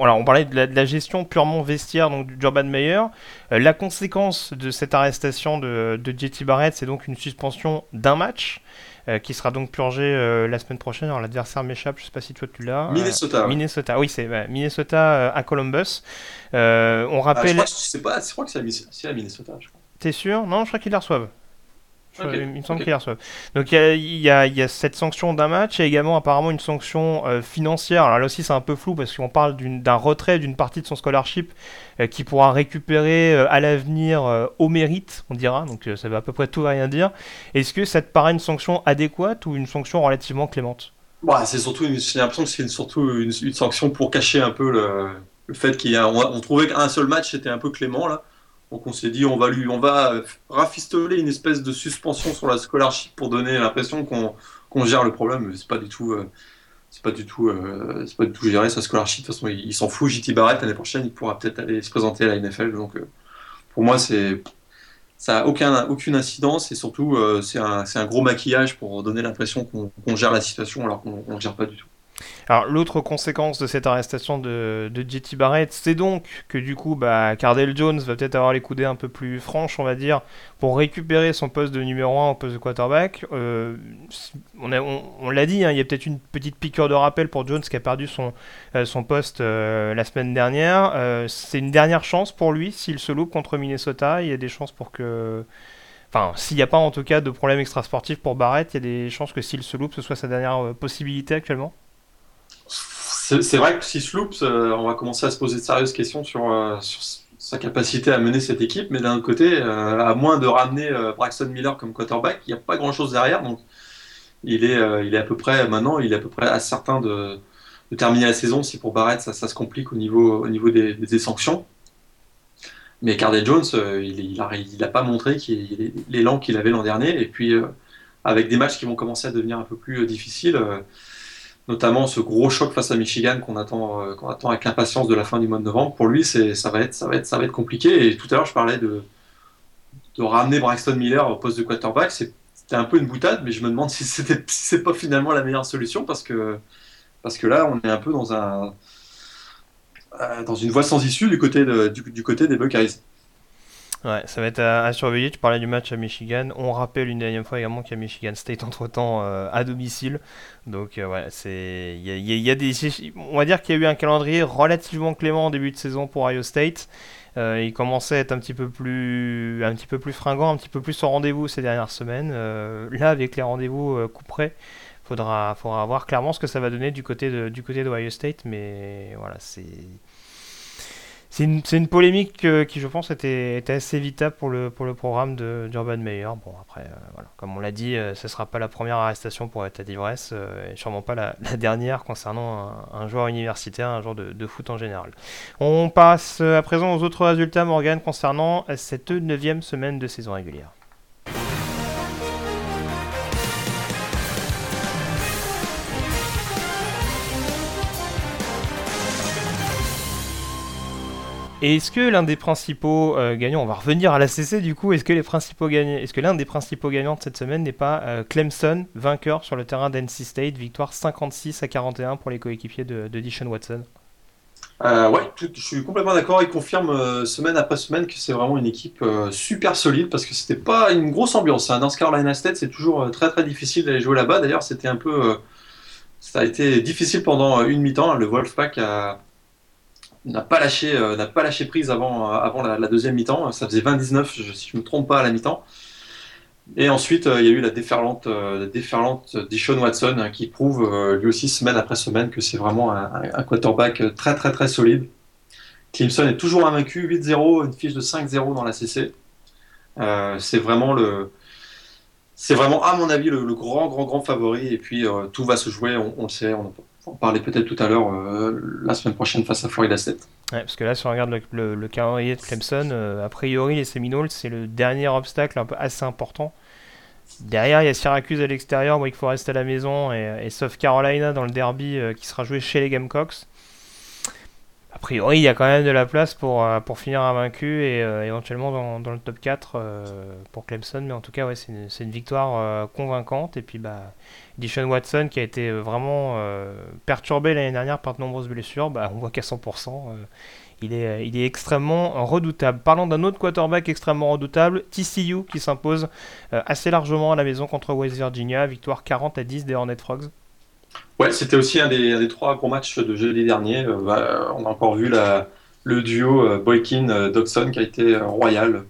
Alors, on parlait de la, de la, gestion purement vestiaire donc, du Urban Meyer. Euh, la conséquence de cette arrestation de, de JT Barrett, c'est donc une suspension d'un match. Euh, qui sera donc purgé euh, la semaine prochaine. Alors l'adversaire m'échappe, je sais pas si toi tu l'as. Minnesota. Minnesota, oui, c'est Minnesota à Columbus. on rappelle. Ah, je, crois, pas, je crois que c'est à, Minnesota. T'es sûr? Non, je crois qu'ils la reçoivent. Il me semble qu'ils reçoivent. Donc il y, y, y a, cette sanction d'un match, et également apparemment une sanction euh, financière. Alors là aussi c'est un peu flou parce qu'on parle d'un retrait d'une partie de son scholarship euh, qui pourra récupérer euh, à l'avenir au mérite, on dira. Donc ça veut à peu près tout rien dire. Est-ce que ça te paraît une sanction adéquate ou une sanction relativement clémente? Bah, c'est surtout, j'ai l'impression que c'est surtout une, une, sanction pour cacher un peu le, le fait qu'il y a, on, on trouvait qu'un seul match était un peu clément là. Donc on s'est dit on va lui on va rafistoler une espèce de suspension sur la scholarship pour donner l'impression qu'on gère le problème, c'est pas du tout euh, c'est pas du tout euh, c'est pas géré sa scholarship. De toute façon, il, s'en fout. JT Barrett l'année prochaine, il pourra peut-être aller se présenter à la NFL. Donc euh, pour moi c'est ça a aucun, aucune incidence et surtout c'est un, un, gros maquillage pour donner l'impression qu'on gère la situation alors qu'on ne gère pas du tout. Alors l'autre conséquence de cette arrestation de, JT Barrett, c'est donc que du coup, bah, Cardell Jones va peut-être avoir les coudées un peu plus franches, on va dire, pour récupérer son poste de numéro 1 au poste de quarterback. Euh, on, on, l'a dit, hein, il y a peut-être une petite piqûre de rappel pour Jones qui a perdu son, euh, son poste euh, la semaine dernière. C'est une dernière chance pour lui s'il se loupe contre Minnesota. Il y a des chances pour que... Enfin, s'il n'y a pas en tout cas de problème extrasportif pour Barrett, il y a des chances que s'il se loupe, ce soit sa dernière possibilité actuellement c'est vrai que si Sloops, euh, on va commencer à se poser de sérieuses questions sur, euh, sa capacité à mener cette équipe, mais d'un côté, euh, à moins de ramener Braxton Miller comme quarterback, il n'y a pas grand chose derrière, donc il est, il est à peu près, maintenant, il est à peu près à certain de, terminer la saison. Si pour Barrett ça, se complique au niveau, au niveau des, sanctions. Mais Cardell Jones, il n'a pas montré l'élan qu'il avait l'an dernier, et puis avec des matchs qui vont commencer à devenir un peu plus difficiles notamment ce gros choc face à Michigan qu'on attend, euh, qu'on attend avec impatience de la fin du mois de novembre. Pour lui, c'est, ça, va être, ça, va être, ça va être compliqué. Et tout à l'heure, je parlais de, de ramener Braxton Miller au poste de quarterback. C'était un peu une boutade, mais je me demande si c'était si c'est pas finalement la meilleure solution parce que, parce que là, on est un peu dans, un, euh, dans une voie sans issue du côté, du, du côté des Buckeyes. Ouais, ça va être à, surveiller. Tu parlais du match à Michigan. On rappelle une dernière fois également qu'il y a Michigan State entre temps euh, à domicile. Donc, euh, ouais, c'est. Y, a, des. On va dire qu'il y a eu un calendrier relativement clément en début de saison pour Ohio State. Euh, il commençait à être un petit peu plus, un petit peu plus fringant, un petit peu plus au rendez-vous ces dernières semaines. là, avec les rendez-vous coup près, faudra, faudra voir clairement ce que ça va donner du côté de, du côté d'Ohio State. Mais voilà, c'est c'est une, polémique euh, qui, je pense, était, assez évitable pour le, programme d'Urban Meyer. Bon, après, euh, comme on l'a dit, euh, ce ne sera pas la première arrestation pour état d'ivresse, et sûrement pas la, dernière concernant un, un, joueur universitaire, un joueur de, de, foot en général. On passe à présent aux autres résultats, Morgan, concernant cette neuvième semaine de saison régulière. Et est-ce que l'un des principaux euh, gagnants, on va revenir à la CC du coup, est-ce que les principaux gagnants, est-ce que l'un des principaux gagnants de cette semaine n'est pas euh, Clemson, vainqueur sur le terrain d'NC State, victoire 56 à 41 pour les coéquipiers de, de Dishon Watson? Euh, ouais, je suis complètement d'accord. Il confirme semaine après semaine que c'est vraiment une équipe super solide parce que c'était pas une grosse ambiance. Hein. Dans ce Carolina State, c'est toujours très très difficile d'aller jouer là-bas. D'ailleurs, c'était un peu, ça a été difficile pendant une mi-temps. Le Wolfpack a, n'a pas lâché euh, n'a pas lâché prise avant euh, la, deuxième mi-temps. Ça faisait 20-19 si je me trompe pas à la mi-temps. Et ensuite, euh, il y a eu la déferlante, la déferlante Watson hein, qui prouve lui aussi semaine après semaine que c'est vraiment un, quarterback très très très solide. Clemson est toujours invaincu, 8-0, une fiche de 5-0 dans la CC. c'est vraiment à mon avis le, grand grand grand favori. Et puis tout va se jouer, on, on le sait, on, en parler peut-être tout à l'heure euh, la semaine prochaine face à Florida State. Ouais, parce que là, si on regarde le, calendrier de Clemson, euh, a priori, les Seminoles, c'est le dernier obstacle un peu assez important. Derrière, il y a Syracuse à l'extérieur, Wake Forest à la maison et, et South Carolina dans le derby euh, qui sera joué chez les Gamecocks a priori, il y a quand même de la place pour, euh, pour finir invaincu et euh, éventuellement dans, le top 4 euh, pour Clemson. Mais en tout cas, ouais, c'est une, une, victoire convaincante. Et puis, bah, Dishon Watson, qui a été vraiment perturbé l'année dernière par de nombreuses blessures, bah, on voit qu'à 100%, il, est, il est extrêmement redoutable. Parlant d'un autre quarterback extrêmement redoutable, TCU, qui s'impose assez largement à la maison contre West Virginia. Victoire 40 à 10 des Hornet Frogs. Ouais, c'était aussi un des, trois gros matchs de jeudi dernier. Euh, bah, on a encore vu le duo euh, Boykin-Dodson qui a été euh, royal.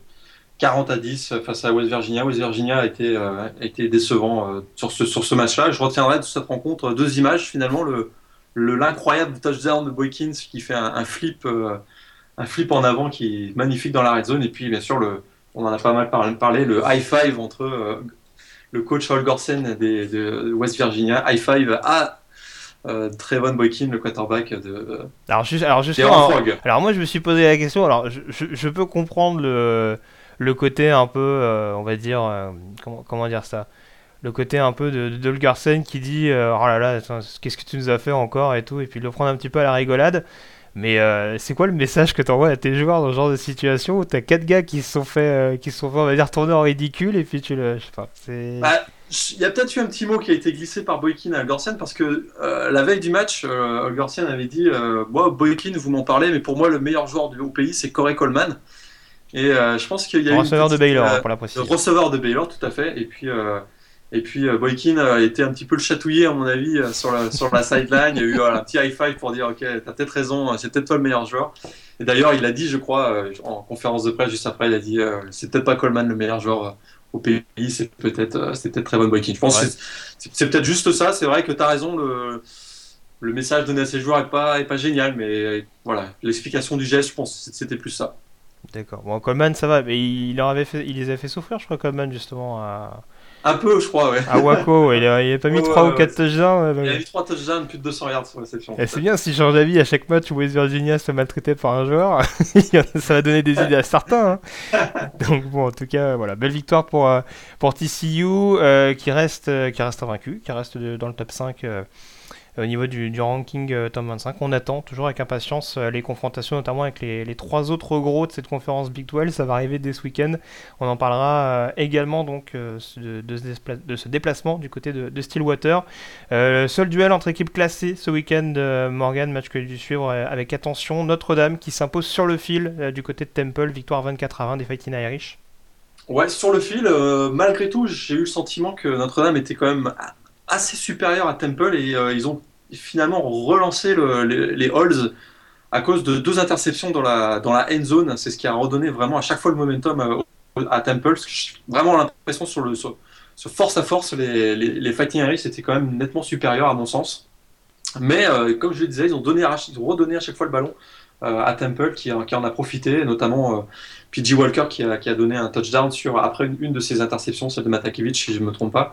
40 à 10 face à West Virginia. West Virginia a été, décevant sur ce, match-là. Je retiendrai de cette rencontre deux images. Finalement, le l'incroyable touchdown de Boykins qui fait un, flip, en avant qui est magnifique dans la red zone. Et puis, bien sûr, on en a pas mal parlé, le high five entre le coach Holgorsen de West Virginia, high five à euh, Trevon Boykin, le quarterback de. Alors, juste, alors justement, alors, moi je me suis posé la question. Alors je, je, peux comprendre le, le côté un peu, euh, on va dire, euh, comment, comment dire ça, le côté un peu de, de qui dit, euh, oh là là, qu'est-ce que tu nous as fait encore et tout, et puis le prendre un petit peu à la rigolade. Mais euh, c'est quoi le message que tu envoies à tes joueurs dans ce genre de situation où t'as quatre gars qui se sont fait, euh, qui sont fait, on va dire, tourner en ridicule et puis tu le. Je sais pas. Bah, il y a peut-être eu un petit mot qui a été glissé par Boykin à Olgorsen parce que euh, la veille du match, euh, Olgorsen avait dit Moi, Boykin, vous m'en parlez, mais pour moi, le meilleur joueur du haut pays, c'est Corey Coleman. Et je pense qu'il y a eu. Receveur de Baylor, pour la précision. Receveur de Baylor, tout à fait. Et puis. Et puis euh, Boykin a été un petit peu le chatouillé, à mon avis, euh, sur la, sur la sideline. Il y a eu un petit high five pour dire Ok, t'as peut-être raison, c'est peut-être toi le meilleur joueur. Et d'ailleurs, il a dit, je crois, euh, en conférence de presse juste après, il a dit C'est peut-être pas Coleman le meilleur joueur au pays, c'est peut-être c'est peut-être très bon Boykin. Je pense que c'est peut-être juste ça. C'est vrai que tu as raison, le, le message donné à ses joueurs n'est pas, est pas génial, mais voilà, l'explication du geste, je pense c'était plus ça. D'accord. Bon, Coleman, ça va, mais il, leur avait fait, il les a fait souffrir, je crois, Coleman, justement, à un peu, je crois, ouais. À Waco, il, a, pas mis 3 ou 4 touchdowns. il a mis 3 touchdowns, plus de 200 yards sur réception. Eh, c'est bien, si change d'avis à chaque match où West Virginia se fait maltraiter par un joueur, ça va donner des idées à certains. Hein. Donc bon, en tout cas, voilà, belle victoire pour, euh, pour TCU, euh, qui, reste, euh, qui reste invaincu, qui reste dans le top 5 au niveau du, ranking euh, top 25. On attend toujours avec impatience euh, les confrontations, notamment avec les, trois autres gros de cette conférence Big 12. Ça va arriver dès ce week-end. On en parlera euh, également donc de, ce déplacement du côté de, Stillwater. seul duel entre équipes classées ce week-end, Morgan, match que j'ai dû suivre avec attention. Notre-Dame qui s'impose sur le fil du côté de Temple, victoire 24 à 20 des Fighting Irish. Ouais, sur le fil, malgré tout, j'ai eu le sentiment que Notre-Dame était quand même assez supérieur à Temple et euh, ils ont finalement relancé les, Halls à cause de deux interceptions dans la, end zone. C'est ce qui a redonné vraiment à chaque fois le momentum à, à Temple. Vraiment l'impression sur le force à force, les, Fighting Irish étaient quand même nettement supérieurs à mon sens. Mais euh, comme je le disais, ils ont, donné, ils ont redonné à chaque fois le ballon euh, à Temple qui, en a profité, notamment PG Walker qui a, donné un touchdown sur, après une, une de ses interceptions, celle de Matakevich si je ne me trompe pas.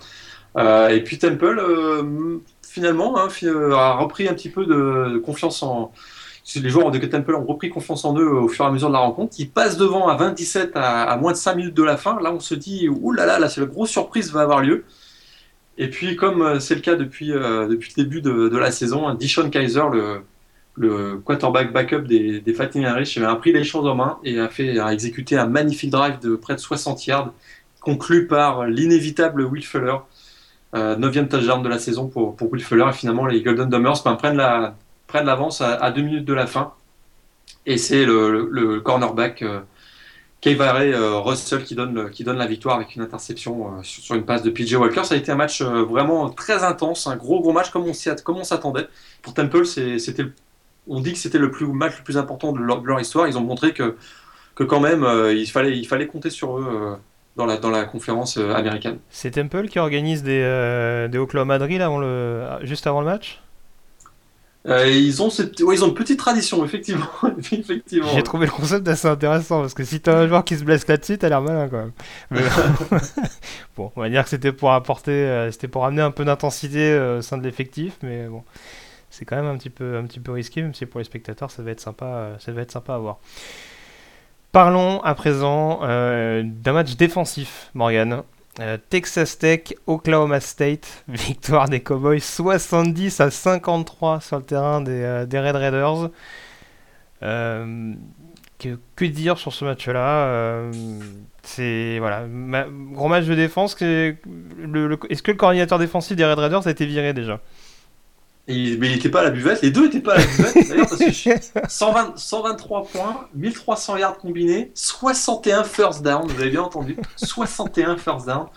Euh, et puis Temple, euh, finalement, hein, euh, a repris un petit peu de, confiance en. Les joueurs de Temple ont repris confiance en eux au fur et à mesure de la rencontre. Ils passent devant à 27 à, moins de 5 minutes de la fin. Là, on se dit, oulala, là, là, c'est la grosse surprise va avoir lieu. Et puis, comme c'est le cas depuis, depuis le début de, la saison, Dishon Kaiser, le, quarterback backup des, des Fighting Irish, avait pris les choses en main et a, fait, a exécuté un magnifique drive de près de 60 yards, conclu par l'inévitable Will Fuller. Euh, 9 touchdown de la saison pour, pour Will. Et finalement, les Golden Domers ben, prennent la prennent l'avance à, à, deux minutes de la fin. Et c'est le, cornerback euh, euh, Russell qui donne, qui donne la victoire avec une interception euh, sur, une passe de PJ Walker. Ça a été un match vraiment très intense, un gros gros match comme on s'attendait. Pour Temple, c'était on dit que c'était le plus, match le plus important de leur, de leur, histoire. Ils ont montré que, que quand même, il, fallait, il fallait compter sur eux dans, la, dans la conférence euh, américaine. C'est Temple qui organise des, euh, des Oklahoma Drill avant le, juste avant le match? Ils, ont cette, ouais, ils ont une petite tradition, effectivement. effectivement J'ai trouvé le concept assez intéressant parce que si tu as un joueur qui se blesse là-dessus, t'as l'air malin quand même. Mais... bon, on va dire que c'était pour apporter, c'était pour amener un peu d'intensité au sein de l'effectif, mais bon c'est quand même un petit peu un petit peu risqué même si pour les spectateurs ça va être sympa ça va être sympa à voir parlons à présent euh, d'un match défensif Morgan. Euh, Texas Tech Oklahoma State victoire des Cowboys 70 à 53 sur le terrain des, euh, Red Raiders. Que, dire sur ce match là c'est voilà gros match de défense est-ce que le coordinateur défensif des Red Raiders a été viré déjà? Et, mais il n'était pas à la buvette, les deux n'étaient pas à la buvette, d'ailleurs, parce que 120, 123 points, 1300 yards combinés, 61 first down, vous avez bien entendu, 61 first down.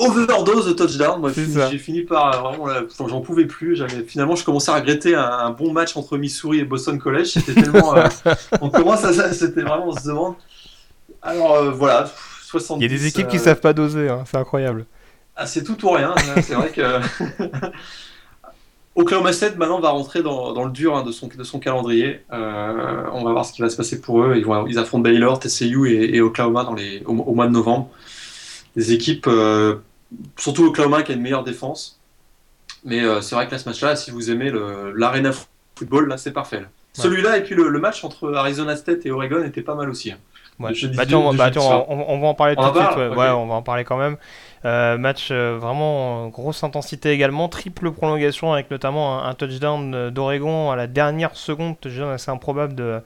Overdose de touchdown, moi j'ai fini par vraiment, j'en pouvais plus. Finalement, je commençais à regretter un, un, bon match entre Missouri et Boston College. C'était tellement, euh, on commence à, c'était vraiment, on se demande. Alors euh, voilà, 70. Il y a des équipes euh... qui savent pas doser, hein, c'est incroyable. Ah, c'est tout ou rien. c'est vrai que Oklahoma State maintenant va rentrer dans, dans le dur hein, de, son, de son calendrier. Euh, on va voir ce qui va se passer pour eux. Ils, vont, ils affrontent Baylor, TCU et, et Oklahoma dans les, au, au, mois de novembre. Des équipes, euh, surtout Oklahoma qui a une meilleure défense. Mais euh, c'est vrai que là, ce match-là, si vous aimez l'arena football, là, c'est parfait. Celui-là et puis le, le, match entre Arizona State et Oregon était pas mal aussi. Hein. Ouais. Bah, tiens, bah, on, on, va en parler on tout de suite. Ouais. Okay. ouais. on va en parler quand même. Euh, match euh, vraiment grosse intensité également, triple prolongation avec notamment un, un touchdown d'Oregon à la dernière seconde, touchdown assez improbable de,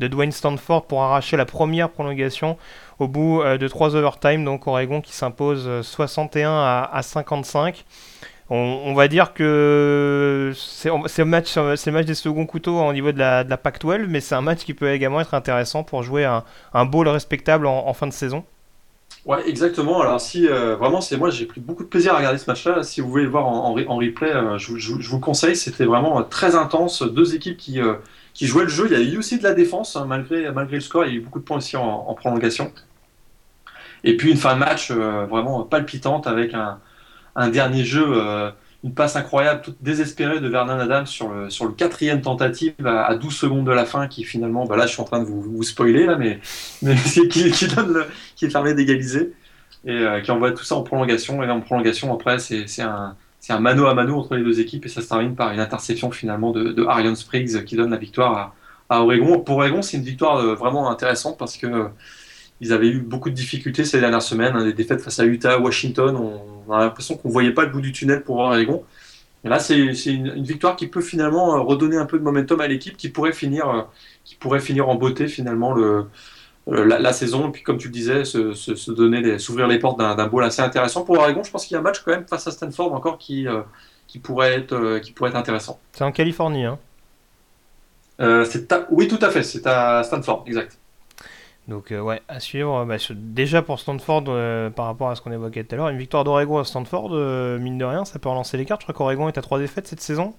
de Dwayne Stanford pour arracher la première prolongation au bout euh, de trois overtime. Donc Oregon qui s'impose 61 à, à 55. On, va dire que c'est le match, match des seconds couteaux au niveau de la, de la Pac-12, mais c'est un match qui peut également être intéressant pour jouer un, un bowl respectable en, fin de saison. Ouais, exactement. Alors si euh, vraiment c'est moi j'ai pris beaucoup de plaisir à regarder ce match-là. Si vous voulez le voir en, replay, euh, je, vous conseille. C'était vraiment euh, très intense. Deux équipes qui qui jouaient le jeu. Il y a eu aussi de la défense hein, malgré malgré le score. Il y a eu beaucoup de points aussi en, prolongation. Et puis une fin de match vraiment palpitante avec un, un dernier jeu euh, une passe incroyable, toute désespérée de Vernon Adams sur le, sur le quatrième tentative à, à 12 secondes de la fin, qui finalement, bah là je suis en train de vous, spoiler, là, mais, mais qui, qui, donne le, qui permet d'égaliser et euh, qui envoie tout ça en prolongation. Et en prolongation, après, c'est un, un mano à mano entre les deux équipes et ça se termine par une interception finalement de, de Arion Spriggs qui donne la victoire à, à Oregon. Pour Oregon, c'est une victoire euh, vraiment intéressante parce que ils avaient eu beaucoup de difficultés ces dernières semaines, hein, des défaites face à Utah, Washington. On, a l'impression qu'on voyait pas le bout du tunnel pour Oregon. Et là, c'est une, une, victoire qui peut finalement euh, redonner un peu de momentum à l'équipe, qui pourrait finir, euh, qui pourrait finir en beauté finalement le, la, la, saison. Et puis, comme tu le disais, se, se, se donner, s'ouvrir les portes d'un bowl assez intéressant pour Oregon. Je pense qu'il y a un match quand même face à Stanford encore qui, euh, qui pourrait être, qui pourrait être intéressant. C'est en Californie, hein? Euh, Oui, tout à fait. C'est à Stanford, exact. Donc euh, ouais, à suivre. Bah, déjà pour Stanford, euh, par rapport à ce qu'on évoquait tout à l'heure, une victoire d'Oregon à Stanford, euh, mine de rien, ça peut relancer les cartes. Je crois qu'Oregon est à 3 défaites cette saison.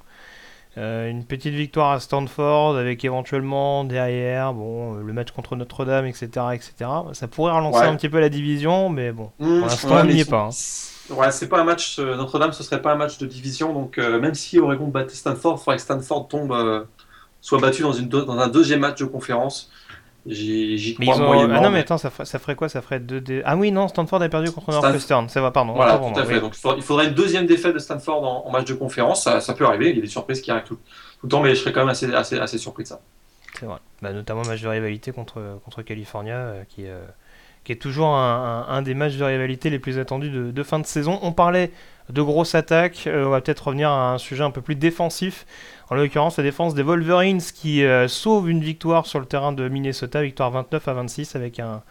une petite victoire à Stanford avec éventuellement derrière bon, le match contre Notre-Dame, etc., etc. Ça pourrait relancer ouais. un petit peu la division, mais bon, mmh, pour l'instant, on n'y est pas. Hein. Ouais, c'est pas un match. Notre-Dame, ce serait pas un match de division, donc même si Oregon battait Stanford, il faudrait que Stanford tombe, soit battu dans, une, dans un deuxième match de conférence. J'y crois ont... Ah non, mais attends, ça, ferait, ça ferait quoi? Ça ferait deux dé... Ah oui, non, Stanford a perdu contre Northwestern. Ça va, pardon. Voilà, tout à fait. Oui. Donc il faudrait une deuxième défaite de Stanford en, en match de conférence. Ça, ça, peut arriver. Il y a des surprises qui arrivent tout, tout, le temps, mais je serais quand même assez, assez, assez surpris de ça. C'est vrai. Bah, notamment match de rivalité contre, contre California euh, qui, euh, qui est toujours un, des matchs de rivalité les plus attendus de, fin de saison. On parlait de grosses attaques, euh, on va peut-être revenir à un sujet un peu plus défensif. En l'occurrence, la défense des Wolverines qui euh, sauve une victoire sur le terrain de Minnesota, victoire 29 à 26 avec un,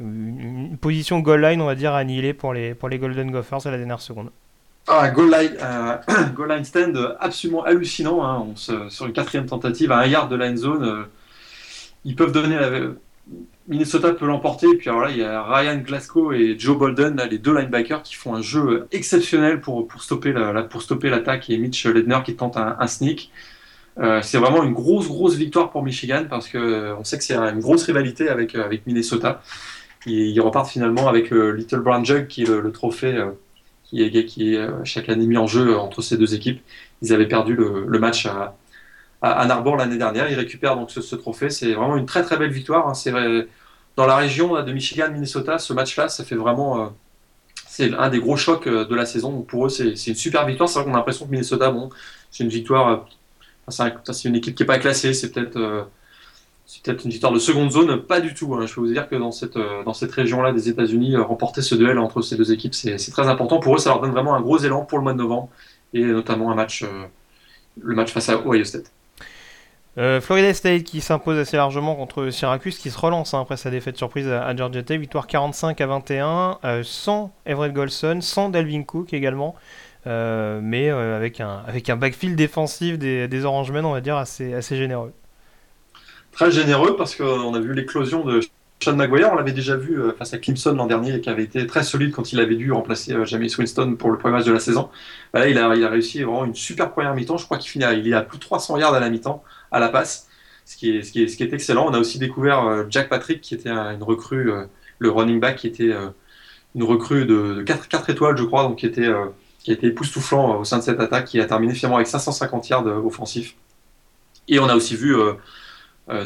une, position goal line, on va dire, annihilée pour les, Golden Gophers à la dernière seconde. Ah, goal line, euh, line stand absolument hallucinant. Hein. sur une quatrième tentative, à un yard de end zone, ils peuvent donner la, Minnesota peut l'emporter. Et puis voilà, il y a Ryan Glasgow et Joe Bolden, les deux linebackers, qui font un jeu exceptionnel pour, pour stopper la, pour stopper l'attaque et Mitch Ledner qui tente un, sneak. Euh, c'est vraiment une grosse grosse victoire pour Michigan parce que euh, on sait que c'est une grosse rivalité avec euh, avec Minnesota. Ils, ils, repartent finalement avec le Little Brown Jug qui est le, trophée qui est, qui est chaque année mis en jeu entre ces deux équipes. Ils avaient perdu le, le match à, à Ann Arbor l'année dernière. Ils récupèrent donc ce, trophée. C'est vraiment une très très belle victoire. Hein. C'est dans la région de Michigan, Minnesota, ce match-là, ça fait vraiment euh, c'est un des gros chocs euh, de la saison. pour eux, c'est une super victoire. C'est vrai qu'on a l'impression que Minnesota, bon, c'est une victoire. Euh, c'est une équipe qui n'est pas classée. C'est peut-être peut-être une victoire de seconde zone, pas du tout. Hein. Je peux vous dire que dans cette, dans cette région-là des États-Unis, remporter ce duel entre ces deux équipes, c'est très important. Pour eux, ça leur donne vraiment un gros élan pour le mois de novembre et notamment un match, le match face à Ohio State. Euh, Florida State qui s'impose assez largement contre Syracuse, qui se relance hein, après sa défaite surprise à, Georgia Tech, victoire 45 à 21, euh, sans Everett Golson, sans Dalvin Cook également, euh, mais avec, un, avec un backfield défensif des, des Orangemen, on va dire, assez, assez généreux. Très généreux parce qu'on a vu l'éclosion de Sean McGuire, on l'avait déjà vu face à Clemson l'an dernier, qui avait été très solide quand il avait dû remplacer James Winston pour le premier match de la saison. Bah là, il a, il a réussi vraiment une super première mi-temps. Je crois qu'il finit, il est à plus de 300 yards à la mi-temps à la passe, ce qui est, excellent. On a aussi découvert euh, Jack Patrick, qui était une recrue, euh, le running back, qui était euh, une recrue de, 4, 4, étoiles, je crois, donc qui était, qui époustouflant au sein de cette attaque, qui a terminé finalement avec 550 yards offensifs. Et on a aussi vu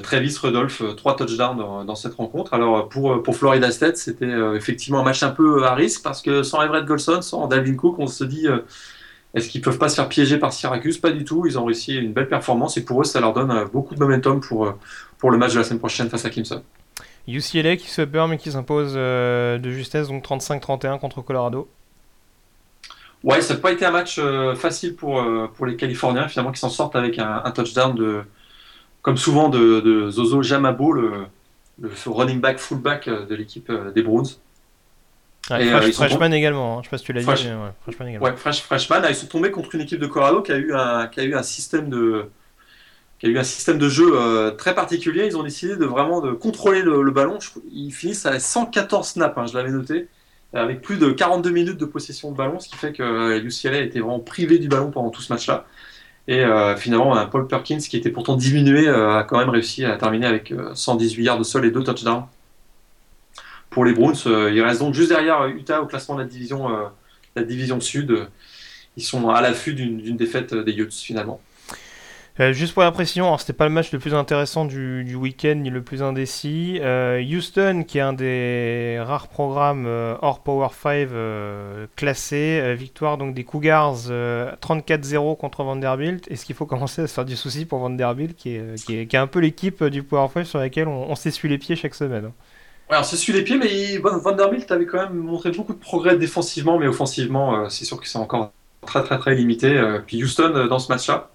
Travis Rudolph, trois touchdowns dans, cette rencontre. Alors pour, pour Florida State, c'était effectivement un match un peu à risque parce que sans Everett Golson, sans Dalvin Cook, on se dit est-ce qu'ils peuvent pas se faire piéger par Syracuse? Pas du tout. Ils ont réussi une belle performance et pour eux, ça leur donne euh, beaucoup de momentum pour, euh, pour le match de la semaine prochaine face à Clemson. UCLA qui se perd mais qui s'impose euh, de justesse, donc 35-31 contre Colorado. Ouais, ça n'a pas été un match facile pour, pour les Californiens, finalement, qui s'en sortent avec un, touchdown de, comme souvent, de, Zozo Jamabo, le, le running back, fullback de l'équipe des Browns. Euh, freshman également, hein. je sais pas si tu l'as dit. Ouais, freshman également. Ouais, freshman, ils sont tombés contre une équipe de Colorado qui a eu un, qui a eu un système de qui a eu un système de jeu euh, très particulier. Ils ont décidé de vraiment de contrôler le, ballon. Ils finissent à 114 snaps, hein, je l'avais noté, avec plus de 42 minutes de possession de ballon, ce qui fait que UCLA était vraiment privé du ballon pendant tout ce match-là. Et euh, finalement, Paul Perkins, qui était pourtant diminué, a quand même réussi à terminer avec 118 yards de sol et deux touchdowns pour les Browns. Euh, ils restent donc juste derrière Utah au classement de la division, euh, sud. Ils sont à l'affût d'une défaite des Utes finalement. Euh, juste pour la précision, c'était pas le match le plus intéressant du, week-end ni le plus indécis. Houston, qui est un des rares programmes hors Power 5 classés, victoire donc des Cougars 34-0 contre Vanderbilt. Est-ce qu'il faut commencer à se faire du souci pour Vanderbilt, qui est, qui est, un peu l'équipe du Power 5 sur laquelle on, on s'essuie les pieds chaque semaine hein alors c'est suit les pieds, mais Vanderbilt avait quand même montré beaucoup de progrès défensivement, mais offensivement, euh, c'est sûr que c'est encore très très très limité. Euh, puis Houston, euh, dans ce match-là,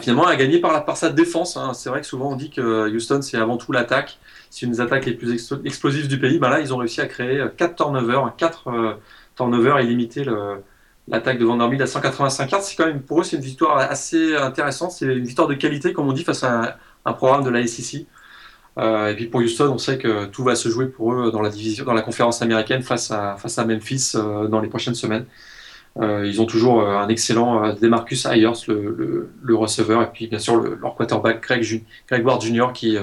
finalement a gagné par, la, par sa défense. Hein. C'est vrai que souvent on dit que Houston c'est avant tout l'attaque. C'est une des attaques les plus explosives du pays. Ben là, ils ont réussi à créer 4 turnovers, 4 turnovers et limiter l'attaque de Vanderbilt à 185 yards. C'est quand même pour eux c'est une victoire assez intéressante. C'est une victoire de qualité, comme on dit, face à un, un programme de la SEC. Euh, et puis pour Houston, on sait que tout va se jouer pour eux dans la conférence américaine face à, Memphis euh, dans les prochaines semaines. Euh, ils ont toujours un excellent Demarcus Ayers, le, receveur, et puis bien sûr leur quarterback Greg, Greg Ward Jr. qui,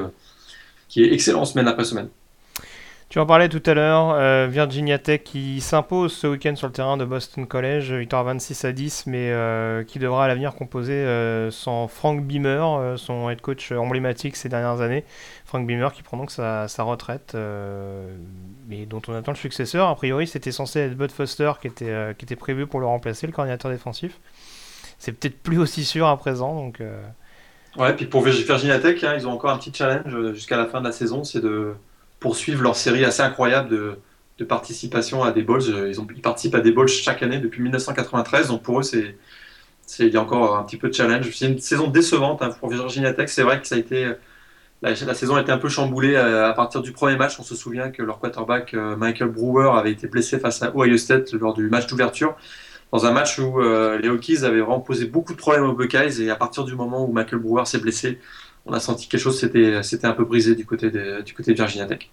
qui est excellent semaine après semaine. Tu en parlais tout à l'heure, euh, Virginia Tech qui s'impose ce week-end sur le terrain de Boston College, victoire 26 à 10, mais euh, qui devra à l'avenir composer euh, sans Frank Beamer, son head coach emblématique ces dernières années. Frank Beamer qui prend donc sa, retraite, mais dont on attend le successeur. A priori, c'était censé être Bud Foster qui était, qui était prévu pour le remplacer, le coordinateur défensif. C'est peut-être plus aussi sûr à présent, donc. Ouais, puis pour Virginia Tech, hein, ils ont encore un petit challenge jusqu'à la fin de la saison, c'est de poursuivent leur série assez incroyable de, de participation à des bowls. Ils, ont, ils participent à des bowls chaque année depuis 1993, donc pour eux, c'est il y a encore un petit peu de challenge. C'est une saison décevante hein, pour Virginia Tech. C'est vrai que ça a été la, saison a été un peu chamboulée à, partir du premier match. On se souvient que leur quarterback Michael Brewer avait été blessé face à Ohio State lors du match d'ouverture dans un match où euh, les Hokies avaient vraiment posé beaucoup de problèmes aux Buckeyes et à partir du moment où Michael Brewer s'est blessé, on a senti que quelque chose c'était c'était un peu brisé du côté de, du côté de Virginia Tech.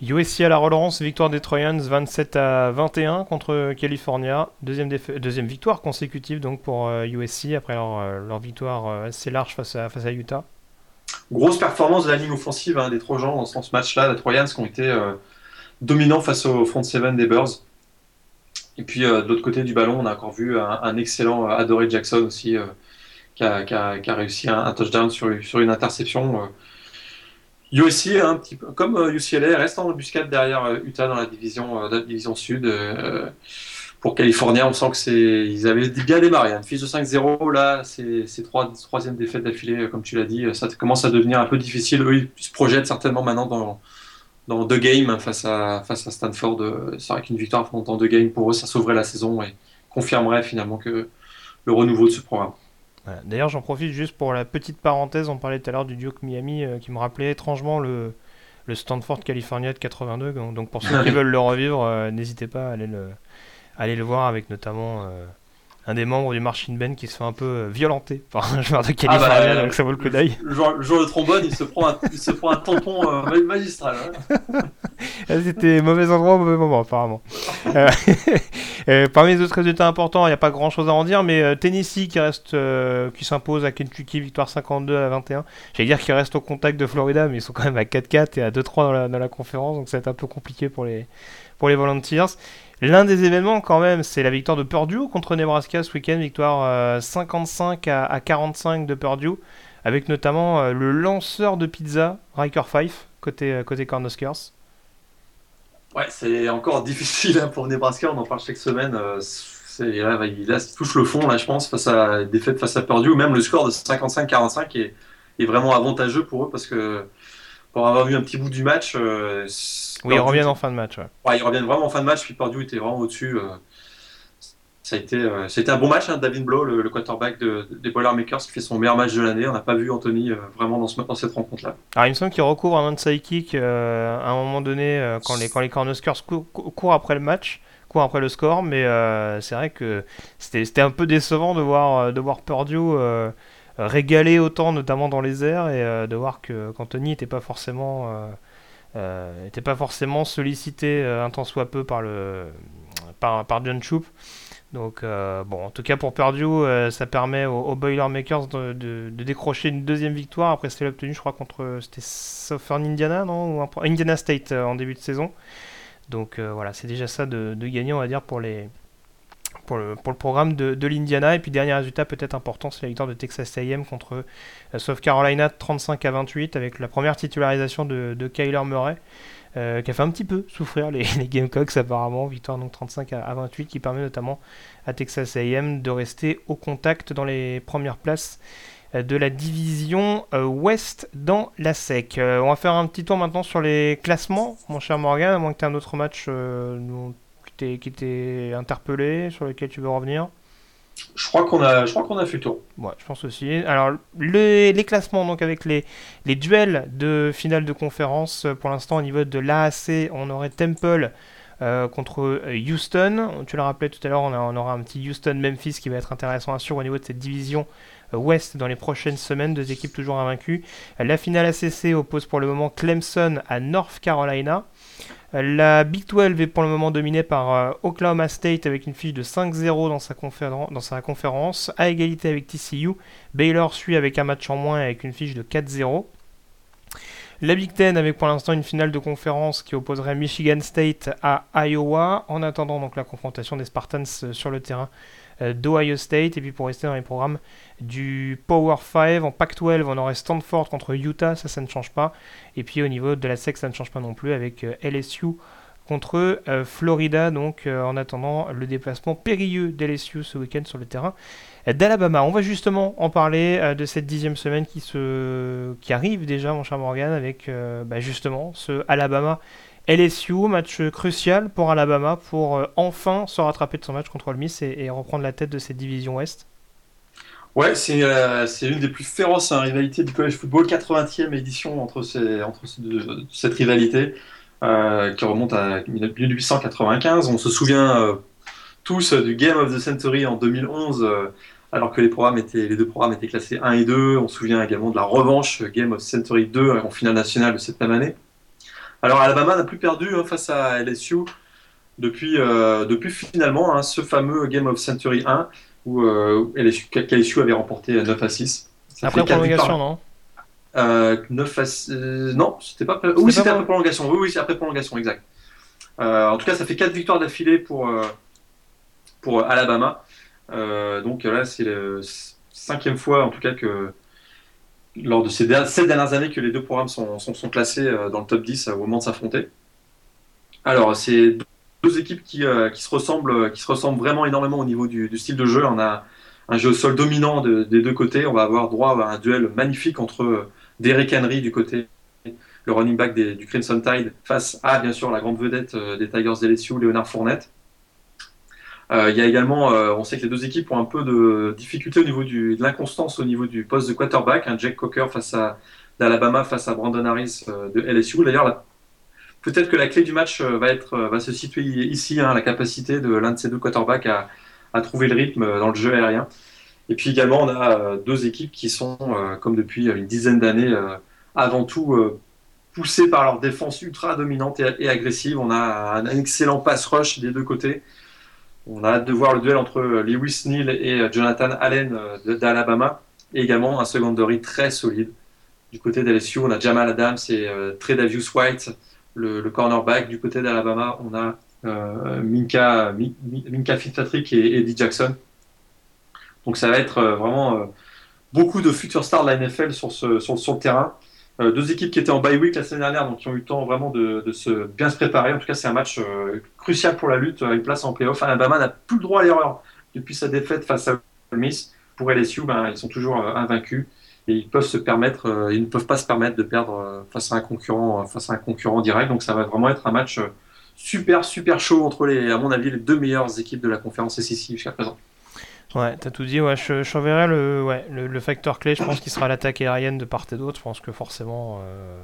USC à la relance, victoire des Trojans 27 à 21 contre California, deuxième, deuxième victoire consécutive donc pour USC euh, après leur, euh, leur victoire assez large face à, face à Utah. Grosse performance de la ligne offensive hein, des Trojans dans ce match-là, les Trojans qui ont été dominants face au front seven des Bears. Et puis euh, de l'autre côté du ballon, on a encore vu un, excellent euh, Adoré Jackson aussi euh, qui a, réussi un, touchdown sur, une interception. USC, un petit peu comme UCLA, reste en embuscade derrière Utah dans la division, division sud. pour California, on sent que c'est ils avaient bien démarré. Une hein. de 5-0, là, c'est trois troisième défaite d'affilée, comme tu l'as dit. Ça commence à devenir un peu difficile. Eux, ils se projettent certainement maintenant dans deux games face à, face à Stanford. Euh, c'est vrai qu'une victoire dans deux games pour eux, ça sauverait la saison et confirmerait finalement que le renouveau de ce programme. D'ailleurs, j'en profite juste pour la petite parenthèse. On parlait tout à l'heure du Duke Miami euh, qui me rappelait étrangement le, le Stanford California de 82. Donc, pour ceux qui veulent le revivre, euh, n'hésitez pas à aller le, aller le voir avec notamment un des membres du Marching Band qui se fait un peu euh, violenter par un joueur de Californie, ah bah, donc ça vaut le coup d'œil. Le, joueur, de trombone, il se prend un, il se prend un tampon euh, magistral. Hein. Ah, c'était mauvais endroit, mauvais moment, apparemment. Euh, parmi les autres résultats importants, il n'y a pas grand chose à en dire, mais Tennessee qui reste, qui s'impose à Kentucky, victoire 52 à 21. J'allais dire qu'il reste au contact de Florida, mais ils sont quand même à 4-4 et à 2-3 dans la, dans la conférence, donc ça va être un peu compliqué pour les, pour les Volunteers. L'un des événements, quand même, c'est la victoire de Purdue contre Nebraska ce week-end, victoire 55 euh, à, 45 de Purdue, avec notamment euh, le lanceur de pizza, Riker Fife, côté, euh, côté Cornhuskers. Ouais, c'est encore difficile hein, pour Nebraska, on en parle chaque semaine. il touche le fond, là, je pense, face à défaite face à Purdue. Même le score de 55-45 est, est, vraiment avantageux pour eux parce que pour avoir vu un petit bout du match. Euh, oui, ils reviennent en fin de match. Ouais. ils reviennent vraiment en fin de match. Puis Purdue était vraiment au-dessus. Euh, ça a été, euh, c'était un bon match, hein, David Blow, le, quarterback des Boilermakers, qui fait son meilleur match de l'année. On n'a pas vu Anthony vraiment dans, ce, dans cette rencontre-là. Alors, il me semble qu'il recouvre un onside kick à un moment donné quand les, quand les Cornhuskers courent, après le match, courent après le score, mais c'est vrai que c'était un peu décevant de voir, de voir Purdue régaler autant, notamment dans les airs, et euh, de voir que qu'Anthony n'était pas forcément euh, euh, était pas forcément sollicité un tant soit peu par le par, par John Choop. Donc bon, en tout cas pour Purdue, ça permet aux, Boilermakers de, de, décrocher une deuxième victoire. Après, c'était obtenu, je crois, contre c'était Southern Indiana, non Ou Indiana State en début de saison. Donc voilà, c'est déjà ça de, de gagner, on va dire, pour les pour le, programme de, l'Indiana. Et puis dernier résultat peut-être important, c'est la victoire de Texas A&M contre euh, South Carolina 35 à 28 avec la première titularisation de, Kyler Murray. Euh, qui a fait un petit peu souffrir les, Gamecocks apparemment, victoire donc 35 à, 28 qui permet notamment à Texas A&M de rester au contact dans les premières places euh, de la division ouest dans la SEC. on va faire un petit tour maintenant sur les classements, mon cher Morgan, à moins que tu aies un autre match qui t'est interpellé, sur lequel tu veux revenir? Je crois qu'on a, je crois qu'on a fait le tour. Ouais, je pense aussi. Alors, les, les classements, donc avec les, les, duels de finale de conférence, pour l'instant, au niveau de l'AAC, on aurait Temple euh, contre Houston. Tu l'as rappelé tout à l'heure, on, on, aura un petit Houston-Memphis qui va être intéressant à suivre au niveau de cette division euh, ouest dans les prochaines semaines. Deux équipes toujours invaincues. La finale ACC oppose pour le moment Clemson à North Carolina. La Big 12 est pour le moment dominée par euh, Oklahoma State avec une fiche de 5-0 dans sa, dans sa conférence, à égalité avec TCU. Baylor suit avec un match en moins avec une fiche de 4-0. La Big Ten avec pour l'instant une finale de conférence qui opposerait Michigan State à Iowa, en attendant donc la confrontation des Spartans euh, sur le terrain euh, d'Ohio State. Et puis pour rester dans les programmes du Power 5, en Pac-12, on aurait Stanford contre Utah, ça, ça ne change pas. Et puis au niveau de la SEC, ça ne change pas non plus avec euh, LSU contre Florida, donc en attendant le déplacement périlleux d'LSU ce week-end sur le terrain d'Alabama. On va justement en parler de cette dixième semaine qui, se... qui arrive déjà, mon cher Morgan, avec bah, justement ce Alabama LSU, match crucial pour Alabama pour euh, enfin se rattraper de son match contre Ole Miss et, reprendre la tête de cette division Ouest. Ouais, c'est euh, une des plus féroces hein, rivalités du college football, 80e édition entre, ces, entre cette rivalité euh, qui remonte à 1895. On se souvient tous du Game of the Century en 2011 alors que les, programmes étaient, les deux programmes étaient classés 1 et 2. On se souvient également de la revanche Game of the Century 2 en finale nationale de cette même année. Alors Alabama n'a plus perdu hein, face à LSU depuis, euh, depuis finalement hein, ce fameux Game of Century 1 où euh, LSU, avait remporté 9 à 6. après prolongation, non? Euh, 9 à 6... Euh, non, c'était pas. Oui, c'était après prolongation. Oui, oui, c'est après prolongation, exact. en tout cas, ça fait 4 victoires d'affilée pour, pour Alabama. donc là, c'est la cinquième fois en tout cas que lors de ces sept dernières années que les deux programmes sont, sont, classés euh, dans le top 10 au moment de s'affronter. Alors, c'est deux équipes qui, euh, qui, se ressemblent, qui se ressemblent vraiment énormément au niveau du, style de jeu. On a un jeu au sol dominant des deux côtés. On va avoir droit à un duel magnifique entre euh, Derek Henry du côté, le running back du Crimson Tide, face à, bien sûr, la grande vedette des Tigers d'LSU, Léonard Fournette. Euh, il y a également, euh, on sait que les deux équipes ont un peu de difficulté au niveau de l'inconstance au niveau du poste de quarterback. un Jack Cocker face à d'Alabama face à Brandon Harris euh, de LSU. D'ailleurs, peut-être que la clé du match va, être, va se situer ici, hein, la capacité de l'un de ces deux quarterbacks à, trouver le rythme dans le jeu aérien. Et puis également, on a deux équipes qui sont, comme depuis une dizaine d'années, avant tout poussées par leur défense ultra dominante et, agressive. On a un excellent pass rush des deux côtés. On a hâte de voir le duel entre euh, Lewis Neal et euh, Jonathan Allen euh, d'Alabama. Et également un secondary très solide. Du côté d'LSU, on a Jamal Adams et Tredavious White, le, cornerback. Du côté d'Alabama, on a Minka, Minka Fitzpatrick et Eddie Jackson. Donc ça va être vraiment beaucoup de futurs stars de la NFL sur, le terrain. Euh, deux équipes qui étaient en bye week la semaine dernière, donc qui ont eu le temps vraiment de, se bien se préparer. En tout cas, c'est un match euh, crucial pour la lutte à une place en playoff. Alabama n'a plus le droit à l'erreur depuis sa défaite face à Ole Miss. Pour LSU, ben, ils sont toujours euh, invaincus et ils peuvent se permettre, ils ne peuvent pas se permettre de perdre face à un concurrent, face à un concurrent direct. Donc, ça va vraiment être un match super super chaud entre les, à mon avis, les deux meilleures équipes de la conférence SEC jusqu'à présent. Ouais, t'as tout dit. Ouais, je, je le, ouais, le, facteur clé. Je pense qu'il sera l'attaque aérienne de part et d'autre. Je pense que forcément, euh,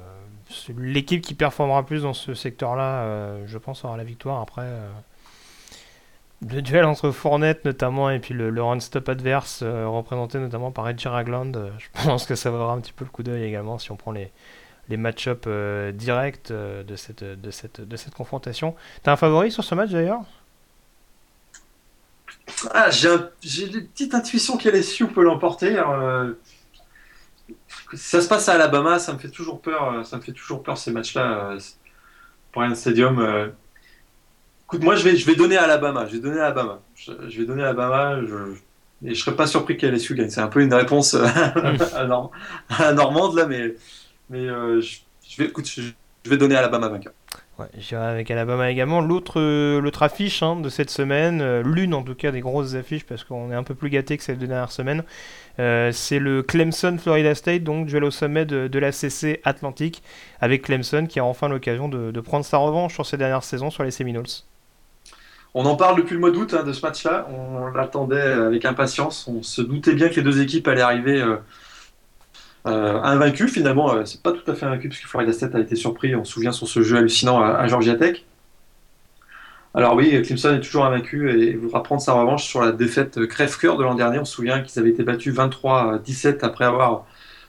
l'équipe qui performera plus dans ce secteur-là, euh, je pense, aura la victoire. Après, euh, le duel entre Fournette notamment et puis le, run-stop adverse, représenté notamment par Edgy Ragland, je pense que ça vaudra un petit peu le coup d'œil également si on prend les, les match-up directs de, cette, de, cette, de cette confrontation. T'as un favori sur ce match d'ailleurs? Ah, j'ai une petite intuition qu'LSU peut l'emporter. Euh, ça se passe à Alabama, ça me fait toujours peur. Euh, ça me fait toujours peur ces matchs-là euh, pour un stadium. Écoute, moi je vais, je vais donner à Alabama. Je vais donner à Alabama. Je, vais donner à Alabama. Je, et je serais pas surpris qu'LSU gagne. C'est un peu une réponse à, normande là, mais mais je, vais, écoute, je, vais donner à Alabama vainqueur. J'irai avec Alabama également. L'autre euh, affiche hein, de cette semaine, euh, l'une en tout cas des grosses affiches parce qu'on est un peu plus gâté que celle de dernière semaine, euh, c'est le Clemson Florida State, donc duel au sommet de, la CC Atlantique, avec Clemson qui a enfin l'occasion de, prendre sa revanche sur ces dernières saisons sur les Seminoles. On en parle depuis le mois d'août hein, de ce match-là, on l'attendait avec impatience, on se doutait bien que les deux équipes allaient arriver euh, invaincu finalement, euh, c'est pas tout à fait invaincu puisque Florida State a été surpris, on se souvient sur ce jeu hallucinant à, Georgia Tech. Alors oui, Clemson est toujours invaincu et voudra prendre sa revanche sur la défaite crève-cœur de l'an dernier. On se souvient qu'ils avaient été battus 23-17 après avoir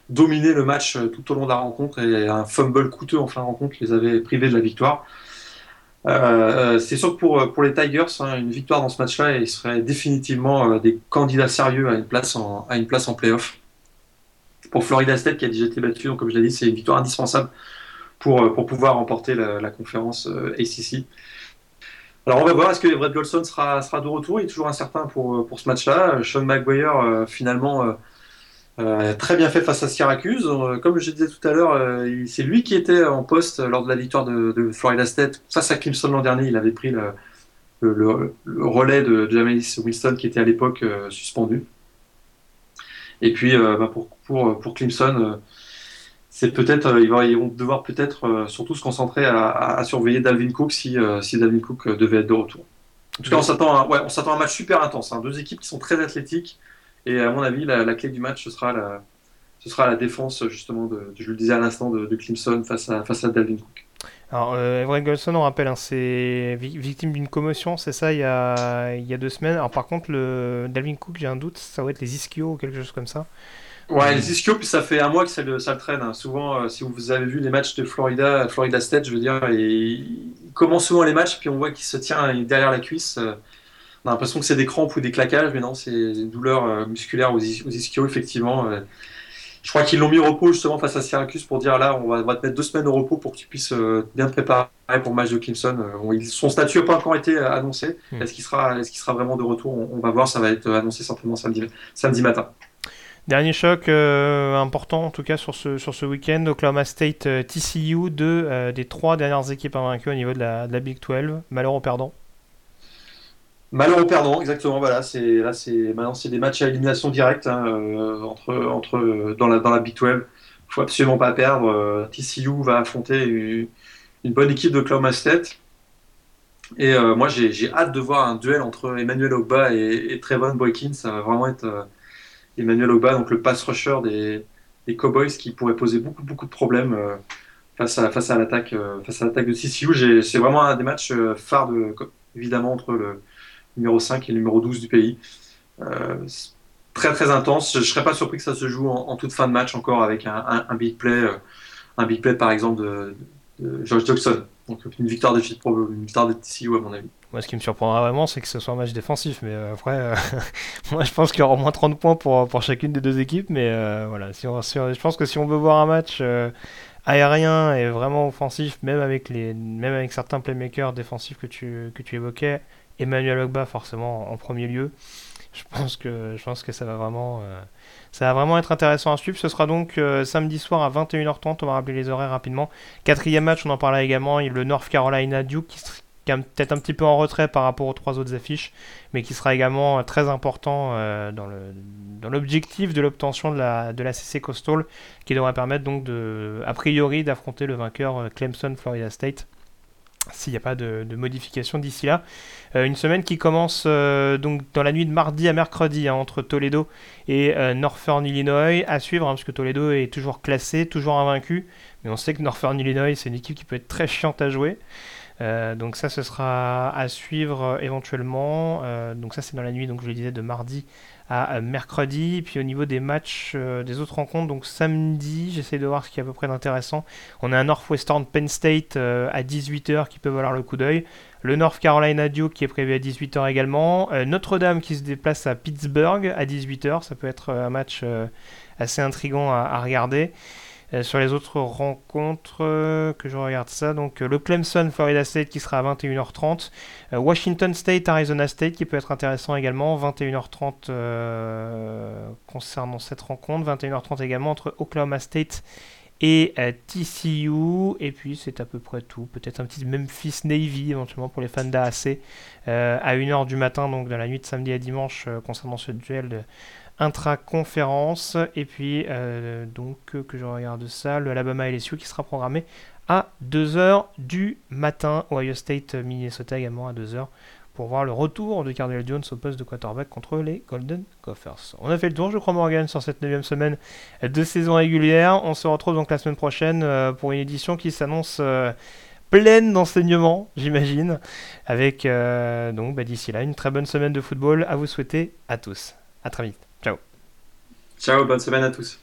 dominé le match tout au long de la rencontre et un fumble coûteux en fin de rencontre les avait privés de la victoire. Euh, c'est sûr que pour, pour les Tigers, hein, une victoire dans ce match-là, ils seraient définitivement des candidats sérieux à une place en, à une place en playoff pour Florida State qui a déjà été battu. Donc, comme je l'ai dit, c'est une victoire indispensable pour, euh, pour pouvoir remporter la, conférence euh, ACC. Alors, on va voir, est-ce que Everett Golson sera, sera de retour? Il est toujours incertain pour, euh, pour ce match-là. Sean McGuire, finalement, très bien fait face à Syracuse. comme je disais tout à l'heure, c'est lui qui était en poste lors de la victoire de, Florida State. Ça, c'est Clemson l'an dernier. Il avait pris le, relais de Jameis Wilson qui était à l'époque suspendu. Et puis bah, pour, pour, pour Clemson, c'est peut-être euh, ils, vont, devoir peut-être euh, surtout se concentrer à, surveiller Dalvin Cook si, euh, Dalvin Cook devait être de retour. En tout cas, on s'attend à, ouais, à un match super intense. Hein. Deux équipes qui sont très athlétiques. Et à mon avis, la, clé du match, ce sera la, défense, justement, je le disais à l'instant, de, Clemson face à, face à Dalvin Cook. Alors, euh, Everett Golson, on rappelle, hein, c'est victime d'une commotion, c'est ça, il y, a, deux semaines. Alors, par contre, Dalvin Cook, j'ai un doute, ça va être les ischios ou quelque chose comme ça. Ouais, les ischios, puis ça fait un mois que ça le, ça le traîne. Hein. Souvent, euh, si vous avez vu les matchs de Florida, Florida State, je veux dire, il commence souvent les matchs, puis on voit qu'il se tient derrière la cuisse. Euh. on a l'impression que c'est des crampes ou des claquages, mais non, c'est une douleur euh, musculaire aux, ischios, effectivement. Je crois qu'ils l'ont mis au repos justement face à Syracuse pour dire là, on va, te mettre deux semaines au repos pour que tu puisses bien te préparer pour le match de Clemson. son statut n'a pas encore été annoncé. Hmm. Est-ce qu'il sera, est qu'il sera vraiment de retour? On, on, va voir, ça va être annoncé certainement samedi, samedi matin. Dernier choc euh, important en tout cas sur ce, sur ce week-end, Oklahoma State euh, TCU, deux euh, des trois dernières équipes invaincues au niveau de la, de Big 12. Malheur au perdant. Malheur au perdant, exactement. Voilà, c'est là, c'est maintenant c'est des matchs à élimination directe hein, entre entre dans la dans la Big 12. Faut absolument pas perdre. TCU va affronter une, bonne équipe d'Oklahoma State. Et moi, j'ai hâte de voir un duel entre Emmanuel Ogba et, et Trevon Boykin. Ça va vraiment être Emmanuel Oba, donc le pass rusher des, Cowboys, qui pourrait poser beaucoup, beaucoup de problèmes euh, face à, l'attaque euh, face à l'attaque de TCU. C'est vraiment un des matchs euh, phares, de, évidemment, entre le numéro 5 et le numéro 12 du pays. très, très intense. Je ne serais pas surpris que ça se joue en, toute fin de match encore avec un, big play, un big play par exemple de, de George Jackson. Donc une victoire de, une victoire de TCU à mon avis. Moi, ce qui me surprendra vraiment, c'est que ce soit un match défensif. Mais euh, après, euh, moi, je pense qu'il y aura au moins 30 points pour, pour chacune des deux équipes. Mais euh, voilà, si on, je pense que si on veut voir un match aérien et vraiment offensif, même avec, les, même avec certains playmakers défensifs que tu, que tu évoquais, Emmanuel Ogba forcément en premier lieu, je pense que, je pense que ça va vraiment... Ça va vraiment être intéressant à suivre. Ce sera donc samedi soir à 21h30. On va rappeler les horaires rapidement. Quatrième match, on en parlait également. Le North Carolina Duke qui, peut-être un petit peu en retrait par rapport aux trois autres affiches, mais qui sera également euh, très important euh, dans l'objectif de l'obtention de la, CC Coastal, qui devrait permettre donc a priori d'affronter le vainqueur euh, Clemson Florida State s'il n'y a pas de, modification d'ici là. une semaine qui commence donc dans la nuit de mardi à mercredi hein, entre Toledo et Northern Illinois à suivre, hein, parce que Toledo est toujours classé, toujours invaincu, mais on sait que Northern Illinois c'est une équipe qui peut être très chiante à jouer. Euh, donc ça, ce sera à suivre euh, éventuellement. Euh, donc ça, c'est dans la nuit, donc je le disais, de mardi à mercredi. Puis au niveau des matchs, des autres rencontres, donc samedi, j'essaie de voir ce qui est à peu près d'intéressant. On a un Northwestern Penn State à 18h qui peut valoir le coup d'œil. Le North Carolina Duke qui est prévu à 18h également. Notre-Dame qui se déplace à Pittsburgh à 18h. Ça peut être un match assez intrigant à regarder. Euh, sur les autres rencontres, euh, que je regarde ça, donc euh, le Clemson Florida State qui sera à 21h30, Washington State Arizona State qui peut être intéressant également, 21h30 concernant cette rencontre, 21h30 également entre Oklahoma State et TCU. Et puis c'est à peu près tout. Peut-être un petit Memphis Navy éventuellement pour les fans d'AAC à 1h du matin, donc dans la nuit de samedi à dimanche concernant ce duel de, intra-conférence. Et puis, euh, donc, que je regarde ça, le Alabama LSU qui sera programmé à 2h du matin. Ohio State, Minnesota également à 2h pour voir le retour de Cardinal Jones au poste de quarterback contre les Golden Gophers. On a fait le tour, je crois, Morgan, sur cette 9 semaine de saison régulière. On se retrouve donc la semaine prochaine euh, pour une édition qui s'annonce euh, pleine d'enseignements, j'imagine. Avec donc bah, d'ici là une très bonne semaine de football à vous souhaiter à tous. À très vite. Ciao, bonne semaine à tous.